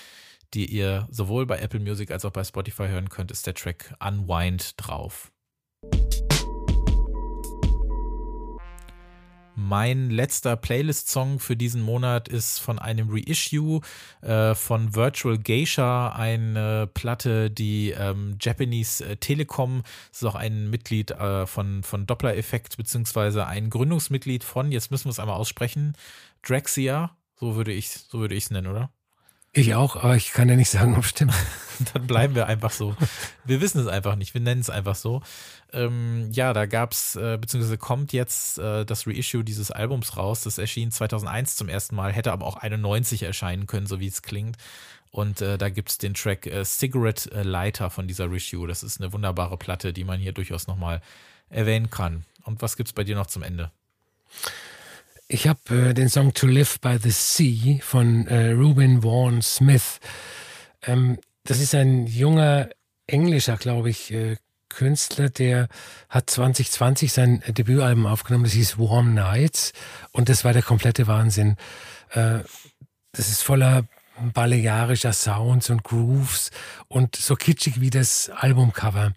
die ihr sowohl bei Apple Music als auch bei Spotify hören könnt, ist der Track Unwind drauf. Mein letzter Playlist-Song für diesen Monat ist von einem Reissue äh, von Virtual Geisha, eine Platte, die ähm, Japanese äh, Telekom, das ist auch ein Mitglied äh, von, von Doppler-Effekt, beziehungsweise ein Gründungsmitglied von, jetzt müssen wir es einmal aussprechen, Drexia, so würde ich so würde ich es nennen, oder? Ich auch, aber ich kann ja nicht sagen, ob es stimmt. <laughs> Dann bleiben wir einfach so. Wir wissen es einfach nicht, wir nennen es einfach so. Ähm, ja, da gab es, äh, beziehungsweise kommt jetzt äh, das Reissue dieses Albums raus. Das erschien 2001 zum ersten Mal, hätte aber auch 91 erscheinen können, so wie es klingt. Und äh, da gibt es den Track äh, Cigarette Lighter von dieser Reissue. Das ist eine wunderbare Platte, die man hier durchaus nochmal erwähnen kann. Und was gibt es bei dir noch zum Ende? Ich habe äh, den Song To Live by the Sea von äh, Ruben Vaughan Smith. Ähm, das ist ein junger englischer, glaube ich, äh, Künstler, der hat 2020 sein Debütalbum aufgenommen, das hieß Warm Nights. Und das war der komplette Wahnsinn. Äh, das ist voller balearischer Sounds und Grooves und so kitschig wie das Albumcover.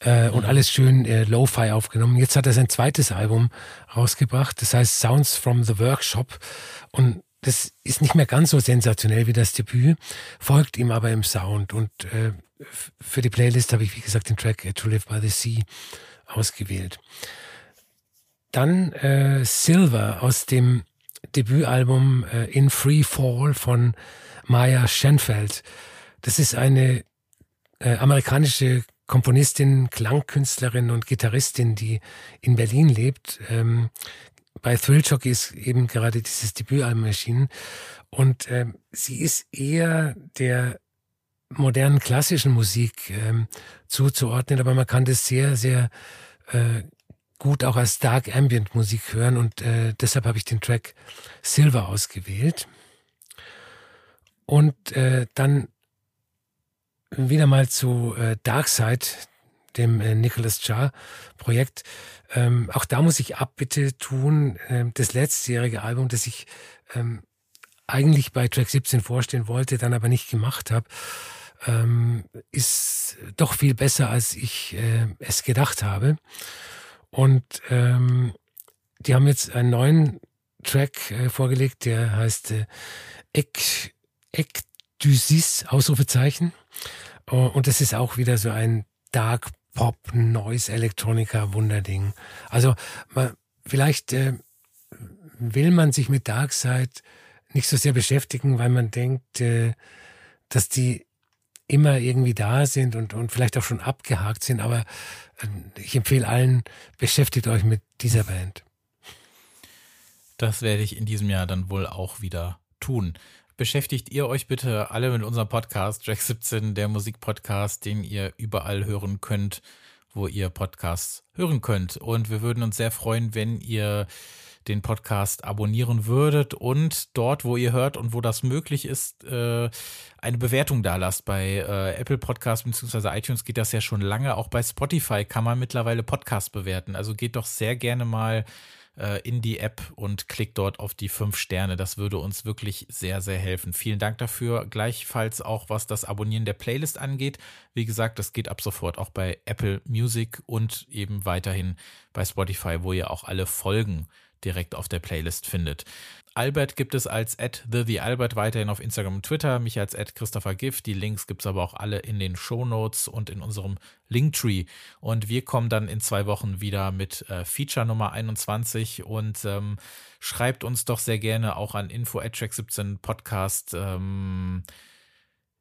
Äh, und alles schön äh, Lo-Fi aufgenommen. Jetzt hat er sein zweites Album rausgebracht, das heißt Sounds from the Workshop. Und das ist nicht mehr ganz so sensationell wie das Debüt, folgt ihm aber im Sound. Und äh, für die Playlist habe ich, wie gesagt, den Track To Live by the Sea ausgewählt. Dann äh, Silver aus dem Debütalbum äh, In Free Fall von Maya Schenfeld. Das ist eine äh, amerikanische Komponistin, Klangkünstlerin und Gitarristin, die in Berlin lebt. Ähm, bei Thrill Jockey ist eben gerade dieses Debütalbum erschienen. Und ähm, sie ist eher der modernen klassischen Musik ähm, zuzuordnen, aber man kann das sehr, sehr äh, gut auch als Dark Ambient Musik hören und äh, deshalb habe ich den Track Silver ausgewählt. Und äh, dann wieder mal zu äh, Darkside, dem äh, Nicholas Jar Projekt. Ähm, auch da muss ich Abbitte tun. Ähm, das letztjährige Album, das ich ähm, eigentlich bei Track 17 vorstellen wollte, dann aber nicht gemacht habe, ähm, ist doch viel besser, als ich äh, es gedacht habe. Und ähm, die haben jetzt einen neuen Track äh, vorgelegt, der heißt äh, Ek, Ekdysis, Ausrufezeichen. Uh, und das ist auch wieder so ein Dark Pop, Noise, Elektronika, Wunderding. Also man, vielleicht äh, will man sich mit Darkside nicht so sehr beschäftigen, weil man denkt, äh, dass die immer irgendwie da sind und, und vielleicht auch schon abgehakt sind. Aber äh, ich empfehle allen, beschäftigt euch mit dieser Band. Das werde ich in diesem Jahr dann wohl auch wieder tun. Beschäftigt ihr euch bitte alle mit unserem Podcast, Track 17, der Musikpodcast, den ihr überall hören könnt, wo ihr Podcasts hören könnt. Und wir würden uns sehr freuen, wenn ihr den Podcast abonnieren würdet und dort, wo ihr hört und wo das möglich ist, äh, eine Bewertung da lasst. Bei äh, Apple Podcasts bzw. iTunes geht das ja schon lange. Auch bei Spotify kann man mittlerweile Podcasts bewerten. Also geht doch sehr gerne mal äh, in die App und klickt dort auf die fünf Sterne. Das würde uns wirklich sehr, sehr helfen. Vielen Dank dafür. Gleichfalls auch, was das Abonnieren der Playlist angeht. Wie gesagt, das geht ab sofort auch bei Apple Music und eben weiterhin bei Spotify, wo ihr auch alle Folgen direkt auf der Playlist findet. Albert gibt es als TheTheAlbert weiterhin auf Instagram und Twitter, mich als at Christopher Gift. Die Links gibt es aber auch alle in den Show Notes und in unserem Linktree. Und wir kommen dann in zwei Wochen wieder mit äh, Feature Nummer 21 und ähm, schreibt uns doch sehr gerne auch an info at track 17 Podcast. Ähm,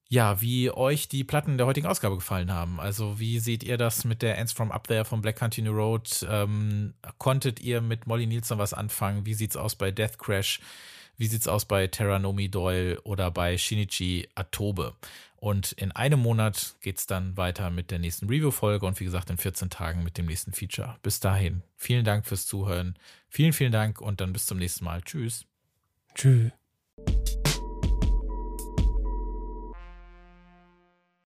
ja, wie euch die Platten der heutigen Ausgabe gefallen haben. Also wie seht ihr das mit der Ends from Up There von Black Country New Road? Ähm, konntet ihr mit Molly Nielsen was anfangen? Wie sieht's aus bei Death Crash? Wie sieht's aus bei Terranomi Doyle oder bei Shinichi Atobe? Und in einem Monat geht's dann weiter mit der nächsten Review-Folge und wie gesagt in 14 Tagen mit dem nächsten Feature. Bis dahin, vielen Dank fürs Zuhören. Vielen, vielen Dank und dann bis zum nächsten Mal. Tschüss. Tschüss.